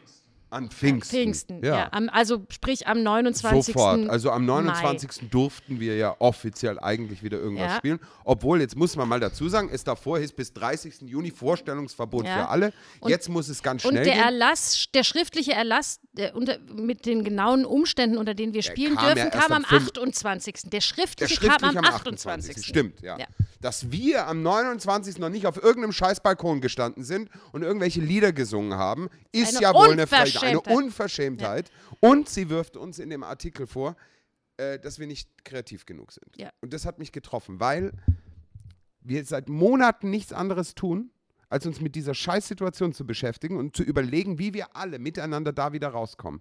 An Pfingsten. Pfingsten, ja. Am, also sprich am 29. Sofort. Also am Mai. 29. durften wir ja offiziell eigentlich wieder irgendwas Ja. spielen. Obwohl, jetzt muss man mal dazu sagen, es davor hieß bis 30. Juni Vorstellungsverbot Ja. für alle. Und- jetzt muss es ganz Und schnell der gehen. Erlass, der schriftliche Erlass der unter, mit den genauen Umständen, unter denen wir spielen kam ja dürfen, kam am am fünf- 28. Der Der schriftliche, schriftlich kam am am 28. 28. Stimmt, ja. Ja. Dass wir am 29. noch nicht auf irgendeinem Scheißbalkon gestanden sind und irgendwelche Lieder gesungen haben, ist Eine ja wohl eine Frechheit. Eine Unverschämtheit. Unverschämtheit. Und sie wirft uns in dem Artikel vor, äh, dass wir nicht kreativ genug sind. Ja. Und das hat mich getroffen, weil wir seit Monaten nichts anderes tun, als uns mit dieser Scheißsituation zu beschäftigen und zu überlegen, wie wir alle miteinander da wieder rauskommen.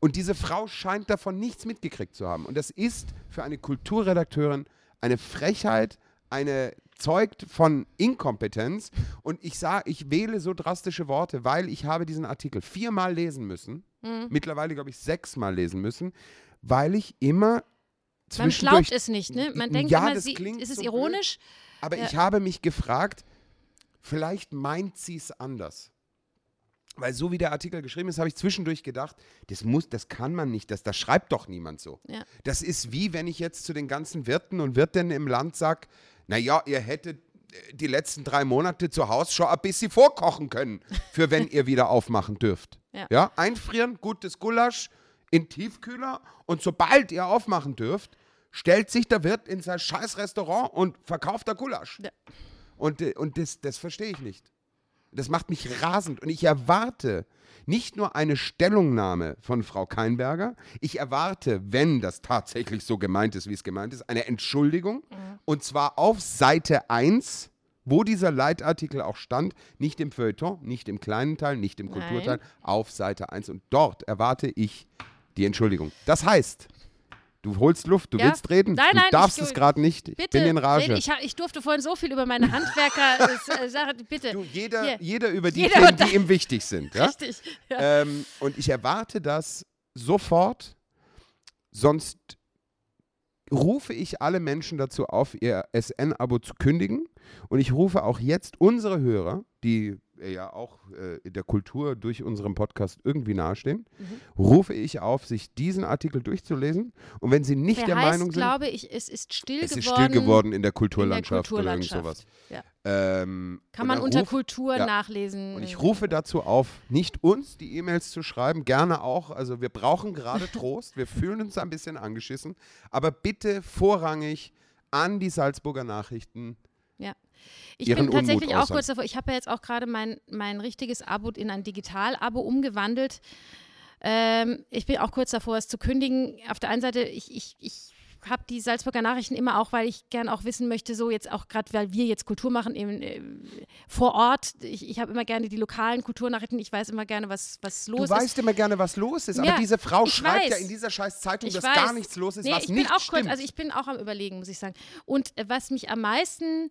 Und diese Frau scheint davon nichts mitgekriegt zu haben. Und das ist für eine Kulturredakteurin eine Frechheit, eine zeugt von Inkompetenz. Und ich sage, ich wähle so drastische Worte, weil ich habe diesen Artikel viermal lesen müssen. Mhm. Mittlerweile, glaube ich, sechsmal lesen müssen, weil ich immer Man glaubt es nicht, ne? Man denkt Ja, immer, das sie, klingt ist es so ironisch? aber Ja. ich habe mich gefragt, vielleicht meint sie es anders. Weil so wie der Artikel geschrieben ist, habe ich zwischendurch gedacht, das muss, das kann man nicht, das, das schreibt doch niemand so. Ja. Das ist wie wenn ich jetzt zu den ganzen Wirten und Wirtinnen im Land sage, naja, ihr hättet äh, die letzten drei Monate zu Hause schon ein bisschen vorkochen können, für wenn ihr wieder aufmachen dürft. Ja. einfrieren, gutes Gulasch in Tiefkühler und sobald ihr aufmachen dürft, stellt sich der Wirt in sein scheiß Restaurant und verkauft da Gulasch. Ja. Und, äh, und das, das verstehe ich nicht. Das macht mich rasend. Und ich erwarte nicht nur eine Stellungnahme von Frau Keinberger, ich erwarte, wenn das tatsächlich so gemeint ist, wie es gemeint ist, eine Entschuldigung. Und zwar auf Seite 1, wo dieser Leitartikel auch stand, nicht im Feuilleton, nicht im kleinen Teil, nicht im Nein. Kulturteil, auf Seite 1. Und dort erwarte ich die Entschuldigung. Das heißt, du holst Luft, du Ja. willst reden, Nein, du nein, darfst ich- es gerade nicht. Ich Bitte, bin in Rage. Ich, ich durfte vorhin so viel über meine Handwerker [LAUGHS] äh, sagen. Bitte. Du, jeder, Hier. jeder über die Jeder Themen, die ihm wichtig sind. Ja? Richtig. Ja. Ähm, und ich erwarte das sofort, sonst rufe ich alle Menschen dazu auf, ihr SN-Abo zu kündigen. Und ich rufe auch jetzt unsere Hörer, die ja auch äh, der Kultur durch unseren Podcast irgendwie nahestehen, Mhm. rufe ich auf, sich diesen Artikel durchzulesen. Und wenn sie nicht Der der heißt, Meinung sind, glaube ich, es ist still es ist geworden. still geworden in der Kulturlandschaft, oder irgend Kulturlandschaft. sowas. Ja. Ähm, Kann man unter ruf- Kultur ja. nachlesen. und ich rufe dazu auf, nicht uns die E-Mails zu schreiben, gerne auch. Also wir brauchen gerade [LAUGHS] Trost, wir fühlen uns ein bisschen angeschissen, aber bitte vorrangig an die Salzburger Nachrichten. Ich ihren bin tatsächlich Unmut auch kurz davor. Ich habe ja jetzt auch gerade mein, mein richtiges Abo in ein Digital-Abo umgewandelt. Ähm, ich bin auch kurz davor, es zu kündigen. Auf der einen Seite, ich, ich, ich habe die Salzburger Nachrichten immer auch, weil ich gern auch wissen möchte, so jetzt auch gerade, weil wir jetzt Kultur machen eben, äh, vor Ort. Ich, ich habe immer gerne die lokalen Kulturnachrichten. Ich weiß immer gerne, was, was los ist. Du weißt immer gerne, was los ist, Ja, aber diese Frau schreibt weiß. ja in dieser scheiß Zeitung, Ich dass weiß. gar nichts los ist, nee, was ich bin nicht auch stimmt. kurz, also ich bin auch am überlegen, muss ich sagen. Und äh, was mich am meisten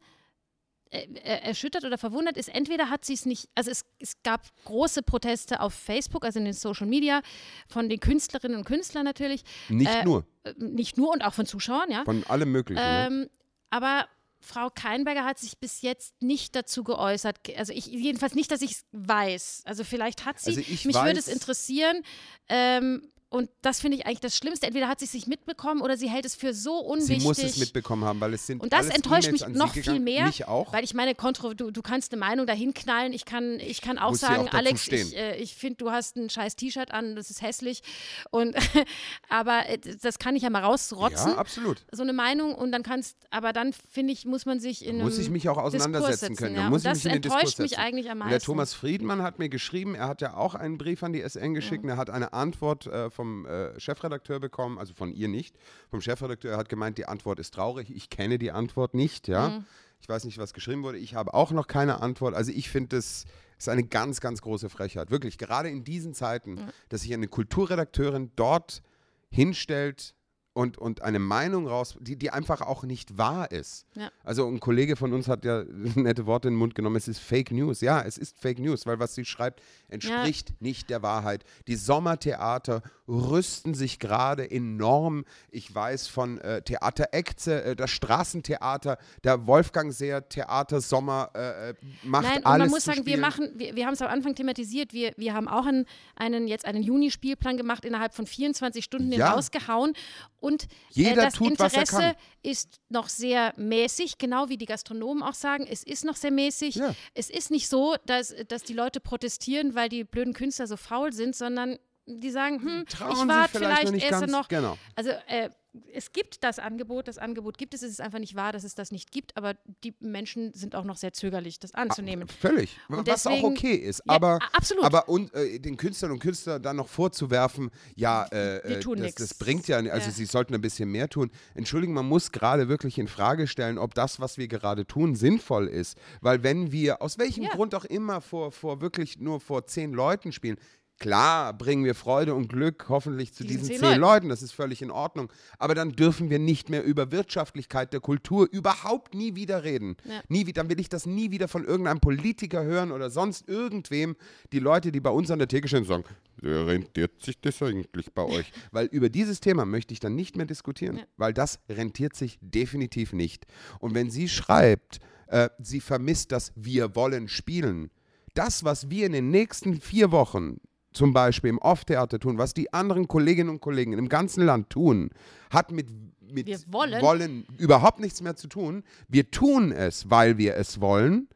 erschüttert oder verwundert ist, entweder hat sie es nicht, also es, es gab große Proteste auf Facebook, also in den Social Media, von den Künstlerinnen und Künstlern natürlich, nicht äh, nur, äh, nicht nur und auch von Zuschauern, ja. von allem Möglichen. ne? Ähm, aber Frau Keinberger hat sich bis jetzt nicht dazu geäußert. Also ich jedenfalls nicht, dass ich es weiß. Also vielleicht hat sie. Also ich Mich würde es interessieren. Ähm, und das finde ich eigentlich das Schlimmste. Entweder hat sie es nicht mitbekommen oder sie hält es für so unwichtig. Sie muss es mitbekommen haben, weil es sind Und das enttäuscht mich noch viel mehr, Mich auch. Weil ich meine, kontro du, du kannst eine Meinung dahin knallen. Ich kann, ich kann auch Muss sagen, auch Alex, ich, äh, ich finde, du hast ein scheiß T-Shirt an, das ist hässlich. Und [LAUGHS] aber äh, das kann ich ja mal rausrotzen. ja, absolut. so eine Meinung und dann kannst, aber dann finde ich, muss man sich in einem Muss ich mich auch auseinandersetzen können. Da ja. muss und das enttäuscht mich eigentlich am Und meisten. Der Thomas Friedmann hat mir geschrieben, er hat ja auch einen Brief an die SN geschickt und er hat eine Antwort äh, vom äh, Chefredakteur bekommen, also von ihr nicht, vom Chefredakteur. Hat gemeint, die Antwort ist traurig. Ich kenne die Antwort nicht, ja. Mhm. Ich weiß nicht, was geschrieben wurde. Ich habe auch noch keine Antwort. Also ich finde, das ist eine ganz, ganz große Frechheit. Wirklich, gerade in diesen Zeiten, dass sich eine Kulturredakteurin dort hinstellt und, und eine Meinung raus, die, die einfach auch nicht wahr ist. Ja. Also ein Kollege von uns hat ja [LAUGHS] nette Worte in den Mund genommen, es ist Fake News. Ja, es ist Fake News, weil was sie schreibt, entspricht nicht der Wahrheit. Die Sommertheater rüsten sich gerade enorm. Ich weiß von äh, Theater Ecze, äh, das Straßentheater, der Wolfgang Seer Theater Sommer äh, äh, macht Nein, und alles man muss sagen, wir spielen. machen, wir, wir haben es am Anfang thematisiert, wir, wir haben auch einen, einen jetzt einen Juni-Spielplan gemacht, innerhalb von 24 Stunden den Ja. rausgehauen. Und Jeder äh, das tut, was er Interesse ist noch sehr mäßig, genau wie die Gastronomen auch sagen, es ist noch sehr mäßig. Ja. Es ist nicht so, dass, dass die Leute protestieren, weil die blöden Künstler so faul sind, sondern die sagen, hm, Trauen ich warte vielleicht vielleicht erst noch. Genau. Also äh, es gibt das Angebot, das Angebot gibt es, es ist einfach nicht wahr, dass es das nicht gibt, aber die Menschen sind auch noch sehr zurückhaltend, das anzunehmen. Völlig. Und was auch deswegen- okay ist. Ja, aber, absolut. aber und, äh, den Künstlern und Künstlern dann noch vorzuwerfen, ja, äh, äh, tun das, das bringt ja, also Ja. sie sollten ein bisschen mehr tun. Entschuldigen, man muss gerade wirklich in Frage stellen, ob das, was wir gerade tun, sinnvoll ist. Weil wenn wir, aus welchem Ja. Grund auch immer, vor, vor wirklich nur vor zehn Leuten spielen, Klar bringen wir Freude und Glück hoffentlich zu Diesen diesen zehn Leuten. Leuten, das ist völlig in Ordnung. Aber dann dürfen wir nicht mehr über Wirtschaftlichkeit der Kultur überhaupt nie wieder reden. Ja. Nie wieder, dann will ich das nie wieder von irgendeinem Politiker hören oder sonst irgendwem. Die Leute, die bei uns an der Theke stehen, sagen, "Ja, rentiert sich das eigentlich bei euch? [LAUGHS] Weil über dieses Thema möchte ich dann nicht mehr diskutieren, Ja. weil das rentiert sich definitiv nicht. Und wenn sie schreibt, äh, sie vermisst das Wir wollen spielen, das, was wir in den nächsten vier Wochen zum Beispiel im Off-Theater tun, was die anderen Kolleginnen und Kollegen im ganzen Land tun, hat mit, mit Wir wollen. überhaupt nichts mehr zu tun. Wir tun es, weil wir es wollen,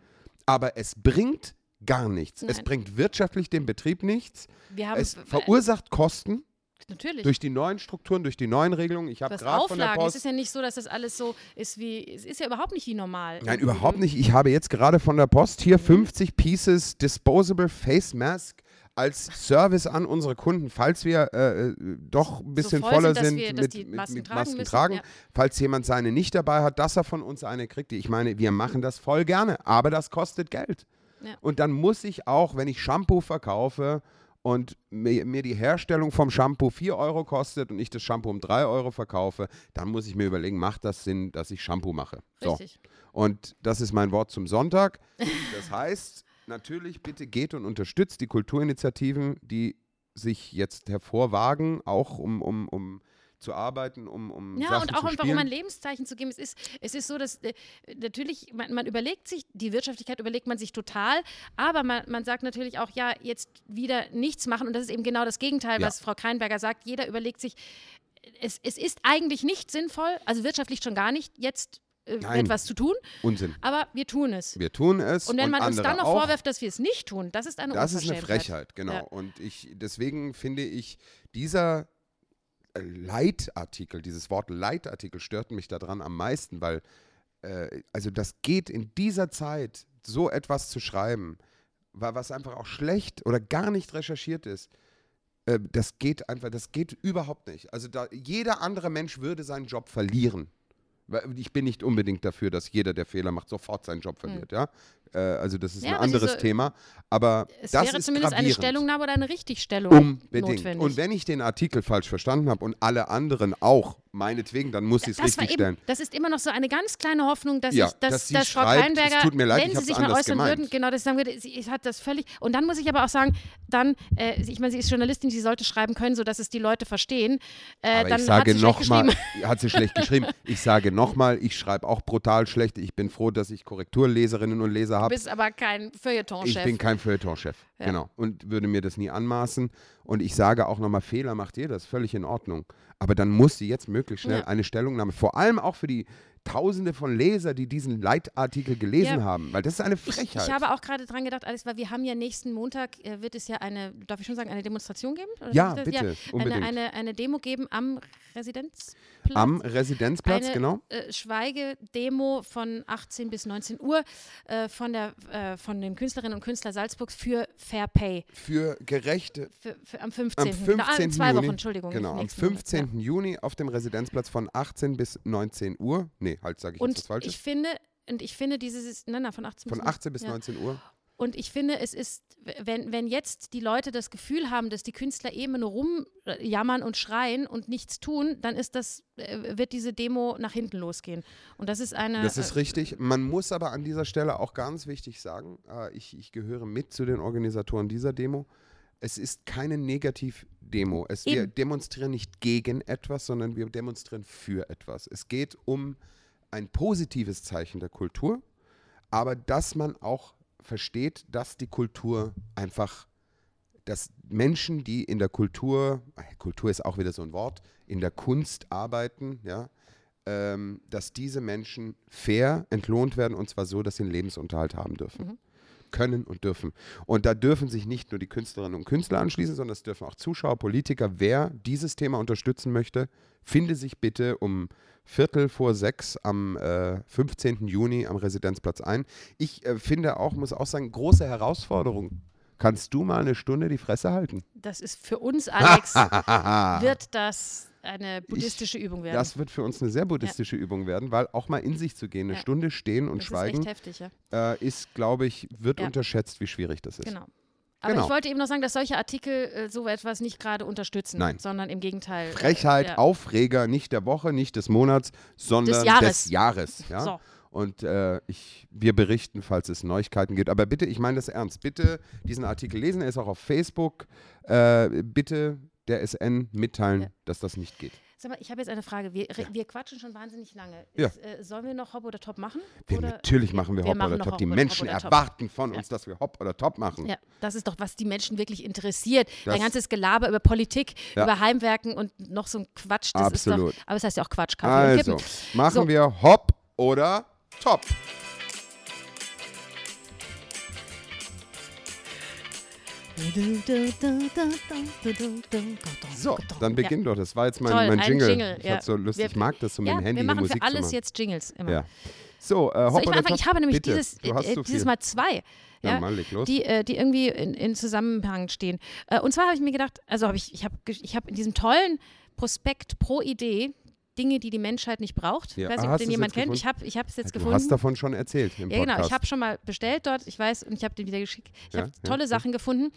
aber es bringt gar nichts. Es Nein. bringt wirtschaftlich dem Betrieb nichts. Wir haben Es verursacht Kosten natürlich. durch die neuen Strukturen, durch die neuen Regelungen. Ich habe gerade von der Auflagen. Es Post ist ja nicht so, dass das alles so ist wie. Es ist ja überhaupt nicht wie normal. Nein, überhaupt nicht. Ich habe jetzt gerade von der Post hier 50 Pieces Disposable Face Mask als Service an unsere Kunden, falls wir äh, äh, doch ein bisschen voll voller sind, dass sind wir- mit, die mit, Masken mit tragen Masken müssen, tragen. ja. Falls jemand seine nicht dabei hat, dass er von uns eine kriegt. Ich meine, wir machen das voll gerne, aber das kostet Geld. Ja. Und dann muss ich auch, wenn ich Shampoo verkaufe und mir, mir die Herstellung vom Shampoo 4 Euro kostet und ich das Shampoo um 3 Euro verkaufe, dann muss ich mir überlegen, macht das Sinn, dass ich Shampoo mache? So. Richtig. Und das ist mein Wort zum Sonntag. Das heißt, natürlich bitte geht und unterstützt die Kulturinitiativen, die sich jetzt hervorwagen, auch um, um, um zu arbeiten, um, um Ja, Sachen und auch einfach, um ein Lebenszeichen zu geben. Es ist, es ist so, dass äh, natürlich, man, man überlegt sich, die Wirtschaftlichkeit überlegt man sich total, aber man, man sagt natürlich auch, ja, jetzt wieder nichts machen. Und das ist eben genau das Gegenteil, Ja. was Frau Kreinberger sagt. Jeder überlegt sich, es, es ist eigentlich nicht sinnvoll, also wirtschaftlich schon gar nicht, jetzt äh, etwas zu tun, Unsinn. aber wir tun es. Wir tun es. Und wenn man uns dann noch auch. vorwirft, dass wir es nicht tun, das ist eine Das ist eine. Frechheit, genau. Ja. Und ich, deswegen finde ich, dieser äh, Leitartikel, dieses Wort Leitartikel stört mich daran am meisten, weil, äh, also das geht in dieser Zeit, so etwas zu schreiben, wa- was einfach auch schlecht oder gar nicht recherchiert ist, äh, das geht einfach, das geht überhaupt nicht. Also da, jeder andere Mensch würde seinen Job verlieren. Ich bin nicht unbedingt dafür, dass jeder, der Fehler macht, sofort seinen Job verliert, ja. Äh, also das ist Ja, ein anderes diese- Thema. Aber Es das wäre ist zumindest eine gravierend. Stellungnahme oder eine Richtigstellung Unbedingt. notwendig. Und wenn ich den Artikel falsch verstanden habe und alle anderen auch, meinetwegen, dann muss ich es richtig eben, stellen. das ist immer noch so eine ganz kleine Hoffnung, dass, Ja, ich, dass, dass sie dass Frau Kleinberger, tut mir leid, wenn sie sich mal äußern gemeint. würden, genau, das sagen würde, sie hat das völlig. Und dann muss ich aber auch sagen, dann, äh, ich meine, sie ist Journalistin, sie sollte schreiben können, sodass es die Leute verstehen. Äh, Aber dann ich sage sie nochmal, hat sie schlecht geschrieben. [LAUGHS] Ich sage nochmal, ich schreibe auch brutal schlecht. Ich bin froh, dass ich Korrekturleserinnen und Leser Du habe. bist aber kein Feuilleton-Chef. Ich bin kein Feuilletonchef, Ja. genau. Und würde mir das nie anmaßen. Und ich sage auch nochmal, Fehler macht jeder, ist völlig in Ordnung. Aber dann muss sie jetzt möglichst schnell Ja. eine Stellungnahme, vor allem auch für die Tausende von Leser, die diesen Leitartikel gelesen Ja. haben, weil das ist eine Ich, Frechheit. ich habe auch gerade dran gedacht, Alex, weil wir haben ja nächsten Montag, äh, wird es ja eine, darf ich schon sagen, eine Demonstration geben? Ja, ich das? bitte, eine, unbedingt. eine, eine Demo geben am Residenzplatz. Am Residenzplatz, eine, genau. Äh, Schweigedemo von 18 bis 19 Uhr äh, von, der, äh, von den Künstlerinnen und Künstlern Salzburgs für Fair Pay. Für gerechte Für, für, am 15. Am 15. Ah, zwei Juni, Wochen, Entschuldigung. Genau, am nächsten Monat, 15. Juni auf dem Residenzplatz von 18 bis 19 Uhr. Nee, halt, sage ich Ja. jetzt was Und Falsches. ich finde, und ich finde dieses, nein, nein, von 18 Von bis 18 bis ja. 19 Uhr. Und ich finde, es ist, wenn, wenn jetzt die Leute das Gefühl haben, dass die Künstler eben nur rumjammern und schreien und nichts tun, dann ist das, äh, wird diese Demo nach hinten losgehen. Und das ist eine. Das ist äh, richtig. Man muss aber an dieser Stelle auch ganz wichtig sagen, äh, ich, ich gehöre mit zu den Organisatoren dieser Demo. Es ist keine Negativ-Demo. Es, wir demonstrieren nicht gegen etwas, sondern wir demonstrieren für etwas. Es geht um ein positives Zeichen der Kultur, aber dass man auch versteht, dass die Kultur einfach, dass Menschen, die in der Kultur, Kultur ist auch wieder so ein Wort, in der Kunst arbeiten, ja, ähm, dass diese Menschen fair entlohnt werden und zwar so, dass sie einen Lebensunterhalt haben dürfen. Können und dürfen. Und da dürfen sich nicht nur die Künstlerinnen und Künstler anschließen, sondern es dürfen auch Zuschauer, Politiker. Wer dieses Thema unterstützen möchte, finde sich bitte um Viertel vor sechs am äh, 15. Juni am Residenzplatz ein. Ich äh, finde auch, muss auch sagen, große Herausforderung. Kannst du mal eine Stunde die Fresse halten? Das ist für uns, Alex, [LAUGHS] wird das eine buddhistische Übung werden. Das wird für uns eine sehr buddhistische Übung werden, weil auch mal in sich zu gehen, eine Ja. Stunde stehen und das schweigen, ist heftig, ja. äh, ist, glaube ich, wird Ja. unterschätzt, wie schwierig das ist. Genau. Aber Genau. ich wollte eben noch sagen, dass solche Artikel äh, so etwas nicht gerade unterstützen, Nein. sondern im Gegenteil. äh, Frechheit, ja. Aufreger, nicht der Woche, nicht des Monats, sondern des Jahres. Jahres. ja? So. Und äh, ich, wir berichten, falls es Neuigkeiten gibt. Aber bitte, ich meine das ernst, bitte diesen Artikel lesen, er ist auch auf Facebook. Äh, bitte der SN mitteilen, Ja. dass das nicht geht. Sag mal, ich habe jetzt eine Frage. Wir, wir quatschen schon wahnsinnig lange. Ja. Ist, äh, sollen wir noch Hop oder Top machen? Wir, oder? natürlich machen wir, wir Hop machen oder Top. Hop Die oder- Menschen oder erwarten von Ja. uns, dass wir Hop oder Top machen. Ja, das ist doch, was die Menschen wirklich interessiert. Das- Dein ganzes Gelaber über Politik, Ja. über Heimwerken und noch so ein Quatsch. Das Absolut. Ist doch, aber es heißt ja auch Quatsch, Kaffee Also, machen So. wir Hop oder Top. So, dann beginn doch. Das war jetzt mein, Toll, mein ein Jingle. Jingle, Ich, ja. so Lust, Wir- ich mag das, so mit Ja, dem Handy wir machen Musik für alles jetzt Jingles immer. Ja. So, äh, Soll ich mal anfangen? Ich habe nämlich Bitte. dieses, äh, so dieses. Mal zwei. Ja, Ja, mal leg los. die, äh, die irgendwie in, in Zusammenhang stehen. Äh, und zwar habe ich mir gedacht, also habe ich, ich habe ich hab in diesem tollen Prospekt pro Idee Dinge, die die Menschheit nicht braucht. Ja. Ich weiß Ah, nicht, ob hast den jemand kennt. Ich habe ich es jetzt du gefunden. hast davon schon erzählt im Ja, Podcast. genau. Ich habe schon mal bestellt dort, ich weiß, und ich habe den wieder geschickt. Ich Ja, habe tolle. Sachen gefunden.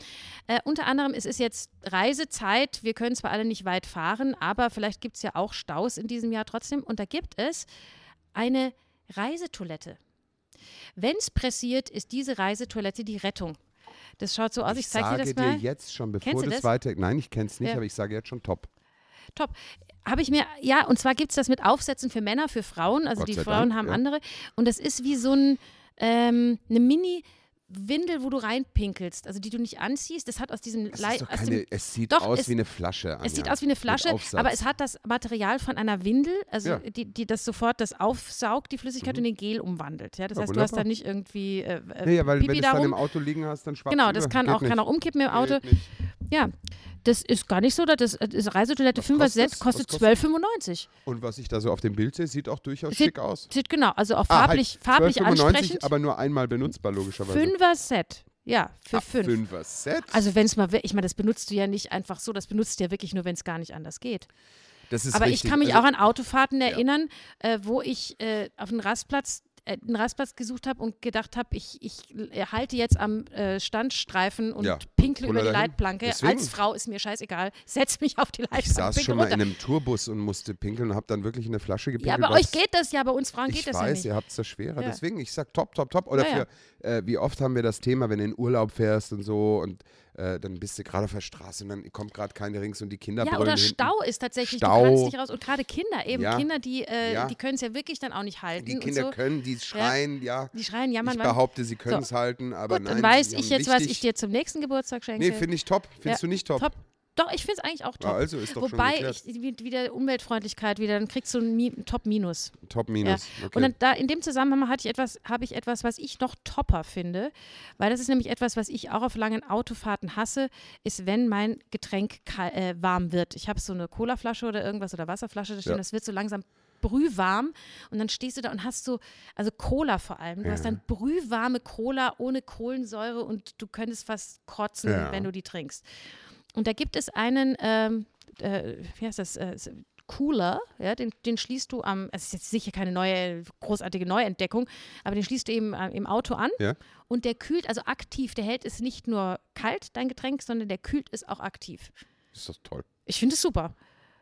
Äh, unter anderem, es ist jetzt Reisezeit. Wir können zwar alle nicht weit fahren, aber vielleicht gibt es ja auch Staus in diesem Jahr trotzdem. Und da gibt es eine Reisetoilette. Wenn es pressiert, ist diese Reisetoilette die Rettung. Das schaut so aus, ich, ich zeige sage dir das mal. dir jetzt schon, bevor du das das? weiter. Nein, ich kenne es nicht, Ja. aber ich sage jetzt schon Top. Top. Habe ich mir, ja, und zwar gibt es das mit Aufsätzen für Männer, für Frauen. Also Gott die Frauen Dank, haben ja. andere. Und das ist wie so ein, ähm, eine Mini- Windel, wo du reinpinkelst, also die du nicht anziehst. Das hat aus diesem Es, Lei- ist doch aus keine, dem, es sieht Doch, aus es- wie eine Flasche. es sieht Anja, aus wie eine Flasche, aber es hat das Material von einer Windel, also Ja. die, die das sofort das aufsaugt, die Flüssigkeit und in Gel umwandelt. Ja? Das Ja, heißt, du hast wunderbar. da nicht irgendwie äh, äh, Ja, ja, weil Pipi wenn du es dann im Auto liegen hast, dann schwappt Genau, das kann auch, kann auch umkippen im Auto. Ja, das ist gar nicht so. Das ist Reisetoilette Was 5er kostet Set kostet Was kostet 12,95. Und was ich da so auf dem Bild sehe, sieht auch durchaus Sieht- schick aus. Sieht genau, also auch Ah, farblich, halt, farblich 12,95, ansprechend. aber nur einmal benutzbar, logischerweise. Fünfer Set. Ja, für Ab fünf. Fünfer Set? Also wenn es mal, ich meine, das benutzt du ja nicht einfach so, das benutzt du ja wirklich nur, wenn es gar nicht anders geht. das ist Aber richtig. ich kann mich also, auch an Autofahrten erinnern, äh, wo ich äh, auf einen Rastplatz äh, einen Rastplatz gesucht habe und gedacht habe, ich, ich äh, halte jetzt am äh, Standstreifen und Ja, pinkle pulle über die dahin. Leitplanke. Deswegen. Als Frau ist mir scheißegal. [LAUGHS] Setz mich auf die Leitplanke. Ich saß schon mal runter. in einem Tourbus und musste pinkeln und habe dann wirklich in eine Flasche gepinkelt. Ja, bei euch geht das ja, bei uns Frauen geht ich das weiß, ja nicht. ihr habt es da schwerer. Ja. Deswegen, ich sag top, top, top. Oder Ja, ja. für, äh, wie oft haben wir das Thema, wenn du in Urlaub fährst und so und äh, dann bist du gerade auf der Straße und dann kommt gerade keine rings und die Kinder Ja, oder hinten. Stau ist tatsächlich, Stau. du kannst nicht raus. Und gerade Kinder, eben Ja. Kinder, die, äh, Ja. die können es ja wirklich dann auch nicht halten. Die Kinder so. können, die schreien, ja. Die schreien, jammern, ich wann- behaupte, sie können es So. halten, aber Gut, nein. dann weiß ich jetzt, was ich dir zum nächsten Geburtstag schenke. Nee, finde ich top. Findest Ja, du nicht top? top. Doch, ich finde es eigentlich auch top. Ja, also ist doch schon Wobei geklärt. ich wie- wieder Umweltfreundlichkeit wieder, dann kriegst du ein Mi- Top-Minus. Top minus. Okay. Und dann da in dem Zusammenhang hatte ich etwas, habe ich etwas, was ich noch topper finde, weil das ist nämlich etwas, was ich auch auf langen Autofahrten hasse, ist, wenn mein Getränk äh, warm wird. Ich habe so eine Colaflasche oder irgendwas oder Wasserflasche da stehen, Ja. das wird so langsam brühwarm und dann stehst du da und hast so, also Cola vor allem, du hast Ja. dann brühwarme Cola ohne Kohlensäure und du könntest fast kotzen, Ja. wenn du die trinkst. Und da gibt es einen, ähm, äh, wie heißt das, äh, Cooler, ja, den, den schließt du am, es ist jetzt sicher keine neue, großartige Neuentdeckung, aber den schließt du eben äh, im Auto an Ja. und der kühlt also aktiv, der hält es nicht nur kalt, dein Getränk, sondern der kühlt es auch aktiv. ist doch toll. Ich finde es super.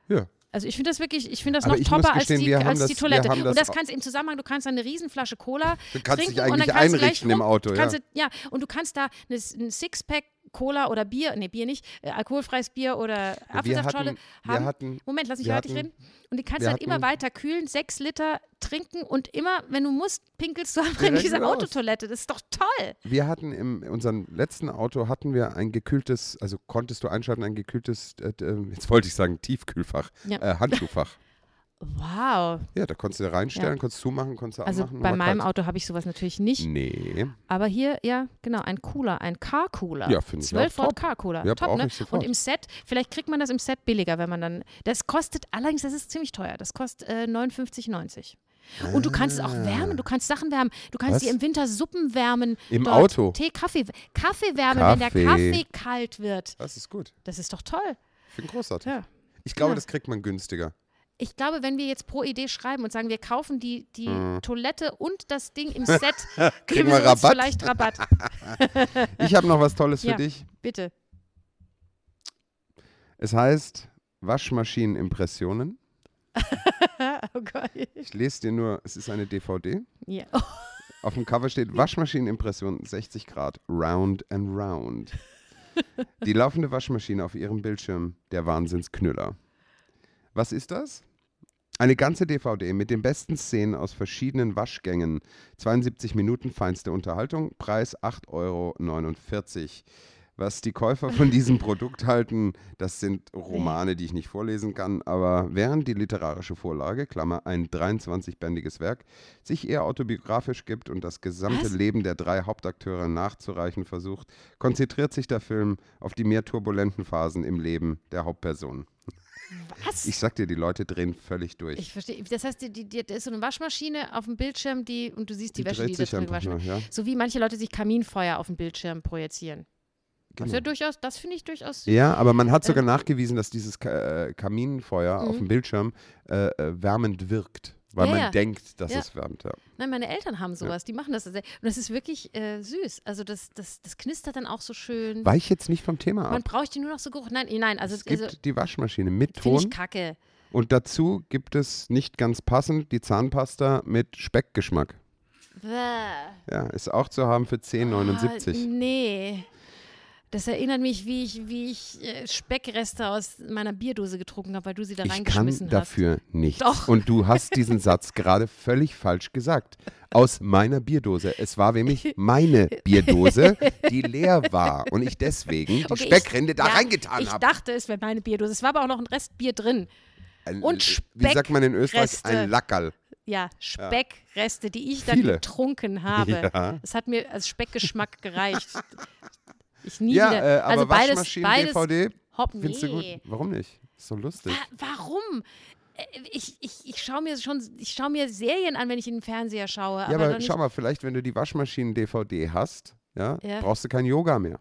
Ja. Also ich finde das wirklich, ich finde das Aber noch topper als gestehen, die, wir haben als das- die Toilette. das und das kannst du im Zusammenhang, du kannst eine Riesenflasche Cola Du kannst trinken dich und dann eigentlich kannst du gleich einrichten im rum- Auto, du ja. kannst, Ja, und du kannst da eine, ein Sixpack Cola oder Bier, nee, Bier nicht, äh, alkoholfreies Bier oder Apfelsaftschorle haben. hatten, Moment, lass mich fertig reden. Und die kannst du halt immer weiter kühlen, sechs Liter trinken und immer, wenn du musst, pinkelst du einfach in Direkt diese wieder aus. Autotoilette. Das ist doch toll. wir hatten im in unserem letzten Auto hatten wir ein gekühltes, also konntest du einschalten, ein gekühltes, äh, äh, jetzt wollte ich sagen Tiefkühlfach, Ja. äh, Handschuhfach. [LAUGHS] Wow. Ja, da konntest du reinstellen, Ja. konntest zumachen, konntest du Also bei meinem kalt. Auto habe ich sowas natürlich nicht. Nee, Aber hier, ja, genau, ein Cooler, ein Car-Cooler. Ja, finde ich 12 auch Volt top. Car-Cooler. Ja, top, ne? Und im Set, vielleicht kriegt man das im Set billiger, wenn man dann. Das kostet, allerdings, das ist ziemlich teuer. Das kostet äh, 59,90. Und du kannst es auch wärmen, du kannst Sachen wärmen. Du kannst Ah. Was? dir im Winter Suppen wärmen. Im dort. Auto? Tee, Kaffee. Kaffee wärmen, wenn der Kaffee. Kaffee kalt wird. das ist gut. Das ist doch toll. Ich finde großartig. Ja. Ich glaube, Ja. das kriegt man günstiger. Ich glaube, wenn wir jetzt pro Idee schreiben und sagen, wir kaufen die, die Mhm. Toilette und das Ding im [LAUGHS] Set, Kriegen wir Rabatt? vielleicht Rabatt. [LAUGHS] Ich habe noch was Tolles für Ja. dich. Bitte. Es heißt Waschmaschinenimpressionen. [LAUGHS] oh Gott. Ich lese dir nur, es ist eine DVD. Ja. Auf dem Cover steht Waschmaschinenimpression 60 Grad, round and round. Die laufende Waschmaschine auf ihrem Bildschirm, der Wahnsinnsknüller. Was ist das? Eine ganze DVD mit den besten Szenen aus verschiedenen Waschgängen. 72 Minuten feinste Unterhaltung, Preis 8,49 Euro. Was die Käufer von diesem [LAUGHS] Produkt halten, das sind Romane, die ich nicht vorlesen kann, aber während die literarische Vorlage, Klammer, ein 23-bändiges Werk, sich eher autobiografisch gibt und das gesamte Was? Leben der drei Hauptakteure nachzureichen versucht, konzentriert sich der Film auf die mehr turbulenten Phasen im Leben der Hauptperson. Was? Ich sag dir, die Leute drehen völlig durch. Ich verstehe. Das heißt, die, die, die, da ist so eine Waschmaschine auf dem Bildschirm, die und du siehst die, Die Wäsche, die da drin einfach waschen. nur, ja. So wie manche Leute sich Kaminfeuer auf dem Bildschirm projizieren. Das ist ja Genau. durchaus, das finde ich durchaus. Ja, aber man hat sogar nachgewiesen, dass dieses äh, Kaminfeuer auf Mhm. dem Bildschirm äh, äh, wärmend wirkt, weil Ja, man ja. denkt, dass Ja. es wärmt. Ja. Nein, meine Eltern haben sowas, die machen das. Und das ist wirklich äh, süß. Also das, das, das knistert dann auch so schön. Weich jetzt nicht vom Thema Man ab. braucht die nur noch so geruch. Nein, nein, also, Es gibt also die Waschmaschine mit finde ich Ton kacke. und dazu gibt es nicht ganz passend die Zahnpasta mit Speckgeschmack. Bäh. Ja, ist auch zu haben für 10,79. Ah, nee. Das erinnert mich, wie ich, wie ich äh, Speckreste aus meiner Bierdose getrunken habe, weil du sie da Ich kann reingeschmissen hast. dafür nichts. Doch. Und du hast diesen Satz gerade völlig falsch gesagt. Aus meiner Bierdose. Es war [LAUGHS] nämlich meine Bierdose, die leer war. Und ich deswegen die Okay, ich- Speckrinde da ja, reingetan Ich habe. dachte, es wäre meine Bierdose. Es war aber auch noch ein Rest Bier drin. Ein- und Wie sagt man in Österreich? Speckreste. Ein Lackerl. Ja, Speckreste, die ich dann Viele. getrunken habe. Ja. Es hat mir als Speckgeschmack gereicht. [LAUGHS] Ich nie Ja, wieder. äh, aber also beides, Waschmaschinen, beides. DVD, Hopp, findest du gut? Warum nicht? Ist so lustig. Wa warum? Äh, Ich, ich, ich schaue mir schon, ich schaue mir Serien an, wenn ich in den Fernseher schaue. Ja, aber, aber schau mal, vielleicht, wenn du die Waschmaschinen-DVD hast, ja, Ja. brauchst du kein Yoga mehr.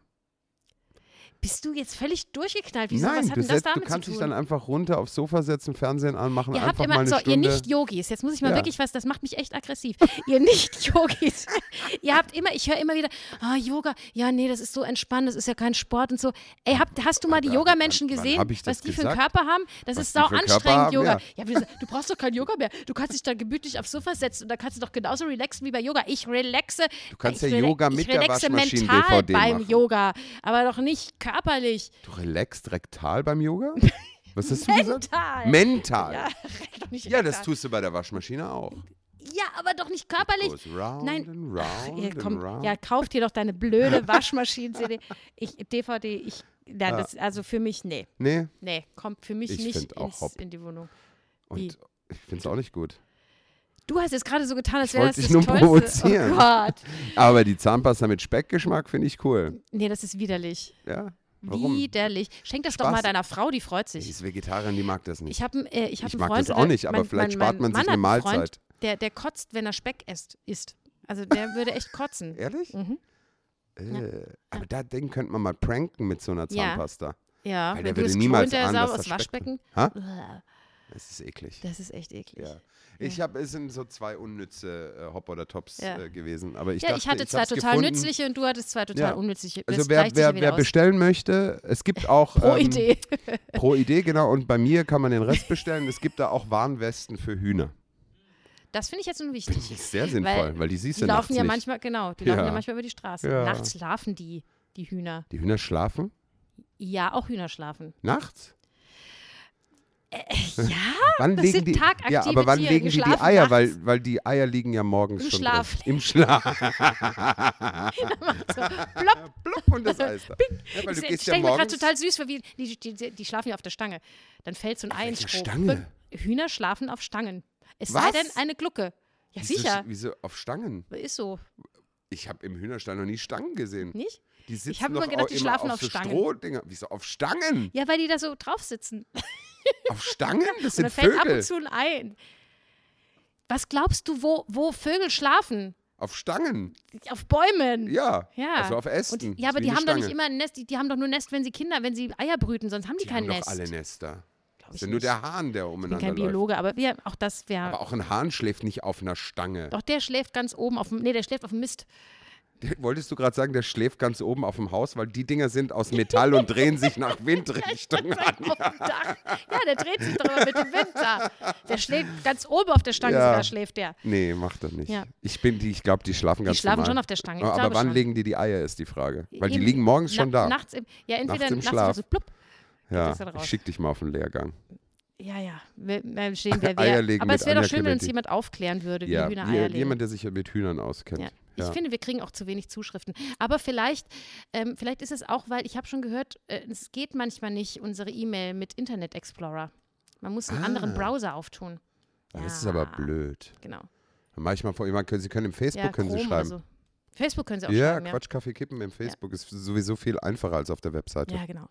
Bist du jetzt völlig durchgeknallt? Wieso? Nein, Was hat du, denn das setzt, du damit kannst zu dich tun? dann einfach runter aufs Sofa setzen, Fernsehen anmachen, Ihr habt einfach mal immer, eine so, ihr Stunde. Nicht-Yogis, jetzt muss ich mal Ja. wirklich was, das macht mich echt aggressiv. ihr Nicht-Yogis, [LAUGHS] ihr habt immer, ich höre immer wieder, ah, Yoga, ja, nee, das ist so entspannt, das ist ja kein Sport und so. Ey, habt, hast du mal die Wann- Yogamenschen gesehen, was die für einen gesagt? Körper haben? Das Was ist sau anstrengend, haben, Yoga. ja. Ja, gesagt, du brauchst doch kein Yoga mehr. Du kannst dich da gemütlich aufs Sofa setzen und da kannst du doch genauso relaxen wie bei Yoga. Ich relaxe. Du kannst ja Yoga mit der mental DVD beim machen. Yoga, aber doch nicht körperlich. Du relaxst rektal beim Yoga? [LAUGHS] Was hast du gesagt? Mental. Mental. Ja, [LAUGHS] Ja, das tust du bei der Waschmaschine auch. Ja, aber doch nicht körperlich. Round Nein. and round Ja, and komm, round. ja, kauf dir doch deine blöde [LAUGHS] Waschmaschinen-CD. Ich, DVD, ich, ja, das, also für mich, nee. Nee, Nee, kommt für mich Ich nicht ins, in die Wohnung. Wie? und ich finde es auch nicht gut. Du hast jetzt gerade so getan, als wäre das dich das nur Tollste. provozieren. Oh Gott. Aber die Zahnpasta mit Speckgeschmack finde ich cool. Nee, das ist widerlich. Ja, warum? Widerlich. Schenk das doch Spaß. mal deiner Frau, die freut Die sich. ist Vegetarierin, die mag das nicht. Ich habe äh, ich hab Ich einen mag Freund, das auch oder nicht, aber mein, vielleicht mein, spart man mein sich Mann eine einen Freund, Mahlzeit. Der, der kotzt, wenn er Speck isst. isst. Also der würde echt kotzen. [LAUGHS] Ehrlich? Mhm. Äh, aber da den könnte man mal pranken mit so einer Ja. Zahnpasta. Ja, Weil wenn der würde das niemals ahnen, dass aus da Speck Waschbecken. Ha? Das ist eklig. Das ist echt eklig. Ja. Ich habe, es sind so zwei unnütze äh, Hop oder Tops Ja. äh, gewesen. Aber ich Ja, dachte, ich hatte zwei hab's total gefunden. nützliche und du hattest zwei total Ja. unnützliche. Also Das wer, sich wer, ja wer aus. bestellen möchte, es gibt [LAUGHS] auch Pro ähm, Idee. [LAUGHS] pro Idee, genau. Und bei mir kann man den Rest bestellen. Es gibt da auch Warnwesten für Hühner. Das finde ich jetzt nun wichtig. Das ist sehr sinnvoll, weil, die siehst Die du laufen nachts ja nicht. manchmal, genau, die laufen Ja. ja manchmal über die Straße. Ja. Nachts schlafen die, die Hühner. Die Hühner schlafen Ja, auch Hühner schlafen. nachts? Ja, [LAUGHS] Wann das legen sind die, tagaktive ja, aber wann Tiere, legen die die Eier? nachts. Weil, weil die Eier liegen ja morgens Im schon Schlaf. drin. Im Schlaf. [LAUGHS] [LAUGHS] so, plopp. Und das Eis da. Ja, weil Ich du gehst ja mir gerade morgens. total süß vor, wie die, die, die, die schlafen ja auf der Stange. Dann fällt so ein Ei ins. Stange? Hühner schlafen auf Stangen. Es sei Was? denn eine Glucke. Ja, Wieso- sicher. Wieso auf Stangen? Ist so. Ich habe im Hühnerstall noch nie Stangen gesehen. Nicht? Die sitzen hab immer gedacht, die immer schlafen auf auf so Stangen. Strohdinger. Wieso auf Stangen? Ja, weil die da so drauf sitzen. Auf Stangen? [LAUGHS] Das Und dann sind fällt ab Vögel. und zu ein Ei. Was glaubst du, wo, wo Vögel schlafen? Auf Stangen. Auf Bäumen. Ja. Ja. Also auf Ästen. Und ja, aber die haben doch nicht Stange. immer ein Nest. Die, die haben doch nur Nest, wenn sie Kinder, wenn sie Eier brüten, sonst haben die, Die kein haben doch Nest. alle Nester. Das ist ja nur der Hahn, der Ich bin umeinander kein läuft. Biologe, aber wir, auch das wäre. Aber auch ein Hahn schläft nicht auf einer Stange. Doch, der schläft ganz oben auf dem. Nee, der schläft auf dem Mist. Wolltest du gerade sagen, der schläft ganz oben auf dem Haus, weil die Dinger sind aus Metall und drehen sich nach [LAUGHS] Windrichtung an. Auf dem Dach. Ja, der dreht sich doch immer mit dem Wind da. Der schläft ganz oben auf der Stange, Ja. sogar schläft der. Nee, macht er nicht. Ja. Ich bin die, ich glaube, die schlafen ganz Die schlafen normal. schon auf der Stange. Ich Aber wann schon. legen die die Eier, ist die Frage. Weil die Eben liegen morgens schon da. Nachts im, ja, entweder Nachts im nachts Schlaf. so plupp. ja, ich schick dich mal auf den Lehrgang. Ja, ja. Wir, wir stehen, wer, [LAUGHS] wer. Aber es wäre doch schön, wenn uns jemand aufklären würde, wie Ja, Hühner Eier legen. jemand, der sich mit Hühnern auskennt. Ja. Ja. Ich finde, wir kriegen auch zu wenig Zuschriften. Aber vielleicht, ähm, vielleicht ist es auch, weil ich habe schon gehört, äh, es geht manchmal nicht, unsere E-Mail mit Internet Explorer. Man muss einen anderen Ah. Browser auftun. Das ist aber Ja, blöd. Genau. Dann mache ich mal vor, jemand können, Sie können im Facebook Ja, können Sie Chrome schreiben. so. Facebook können sie auch Ja, schreiben, ja. Quatsch, Kaffee kippen im Facebook ist sowieso viel einfacher als auf der Webseite. Ja, genau.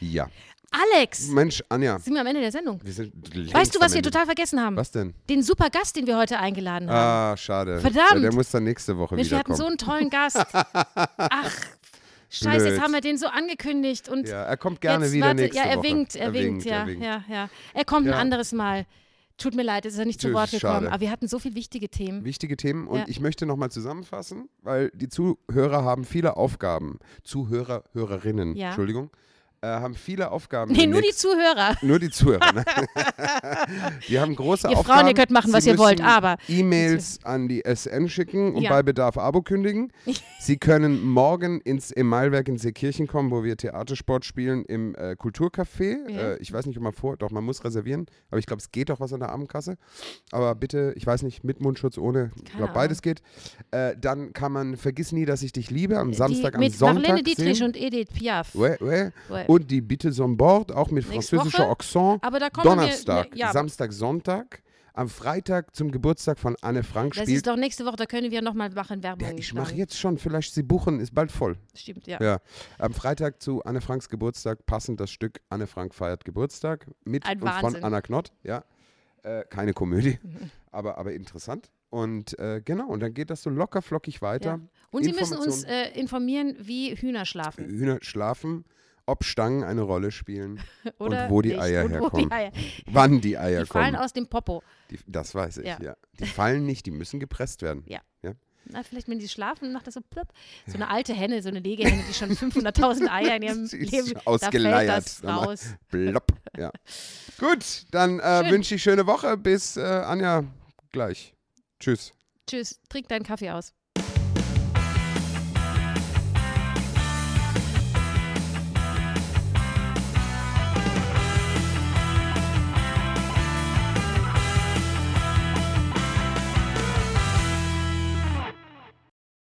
Ja. Alex, Mensch, Anja, sind wir am Ende der Sendung. Weißt du, was wir total vergessen haben? Was denn? Den super Gast, den wir heute eingeladen haben. Ah, schade. Verdammt. Ja, der muss dann nächste Woche Mensch, wir hatten so einen tollen Gast. [LAUGHS] Ach, scheiße, Blöd. jetzt haben wir den so angekündigt. Und ja, er kommt gerne jetzt, wieder warte, nächste ja, er Woche. winkt, er, winkt, ja, er winkt. ja, ja. Er kommt Ja. ein anderes Mal. Tut mir leid, jetzt ist er nicht zu Wort gekommen. schade. Aber wir hatten so viele wichtige Themen. Wichtige Themen und Ja. ich möchte nochmal zusammenfassen, weil die Zuhörer haben viele Aufgaben. Zuhörer, Hörerinnen, Ja. Entschuldigung, äh, haben viele Aufgaben. Nee, nur die Zuhörer. Nur die Zuhörer. Ne? [LAUGHS] die haben große Ihr Aufgaben. Frauen, ihr könnt machen, was Sie ihr wollt, aber- E-Mails an die SN schicken und Ja. bei Bedarf Abo kündigen. [LAUGHS] Sie können morgen ins im Mailwerk in Seekirchen kommen, wo wir Theatersport spielen im äh, Kulturcafé. Ja. Äh, ich weiß nicht, ob man vor, doch man muss reservieren, aber ich glaube, es geht doch was an der Abendkasse. Aber bitte, ich weiß nicht, mit Mundschutz, ohne, ich glaube, beides geht. Äh, dann kann man Vergiss nie, dass ich dich liebe am Samstag, die, am mit Sonntag Marlene Dietrich sehen. und Edith Piaf. Ouais, ouais. Ouais. Und die Bitte zum Bord, auch mit Nächste französischer Woche. Accent. Aber da kommen Donnerstag, wir. Ja, Samstag, Sonntag. Am Freitag zum Geburtstag von Anne Frank das spielt. ist doch nächste Woche, da können wir nochmal machen Werbung. Ja, ich mache jetzt schon, vielleicht Sie buchen, ist bald voll. Stimmt, ja. Ja. Am Freitag zu Anne Franks Geburtstag passend das Stück Anne Frank feiert Geburtstag mit Ein und von Wahnsinn. Anna Knott. Ja. Äh, keine Komödie, [LAUGHS] aber, aber interessant. Und äh, genau, und dann geht das so locker flockig weiter. Ja. Und Sie müssen uns äh, informieren, wie Hühner schlafen. Hühner schlafen, ob Stangen eine Rolle spielen, [LAUGHS] Oder wo die nicht. Eier und herkommen. die Eier. wann die Eier Die fallen kommen. aus dem Popo. Die, das weiß ich, ja. Ja. Die fallen nicht, die müssen gepresst werden. Ja. Ja. Na, vielleicht, wenn die schlafen, macht das so plupp. So eine alte Henne, so eine Legehenne, die schon [LAUGHS] 500.000 Eier in ihrem [LAUGHS] Leben da ausgeleiert. fällt das raus. Blopp, ja. Gut, dann äh, wünsche ich schöne Woche. Bis äh, Anja gleich. Tschüss. Tschüss, trink deinen Kaffee aus.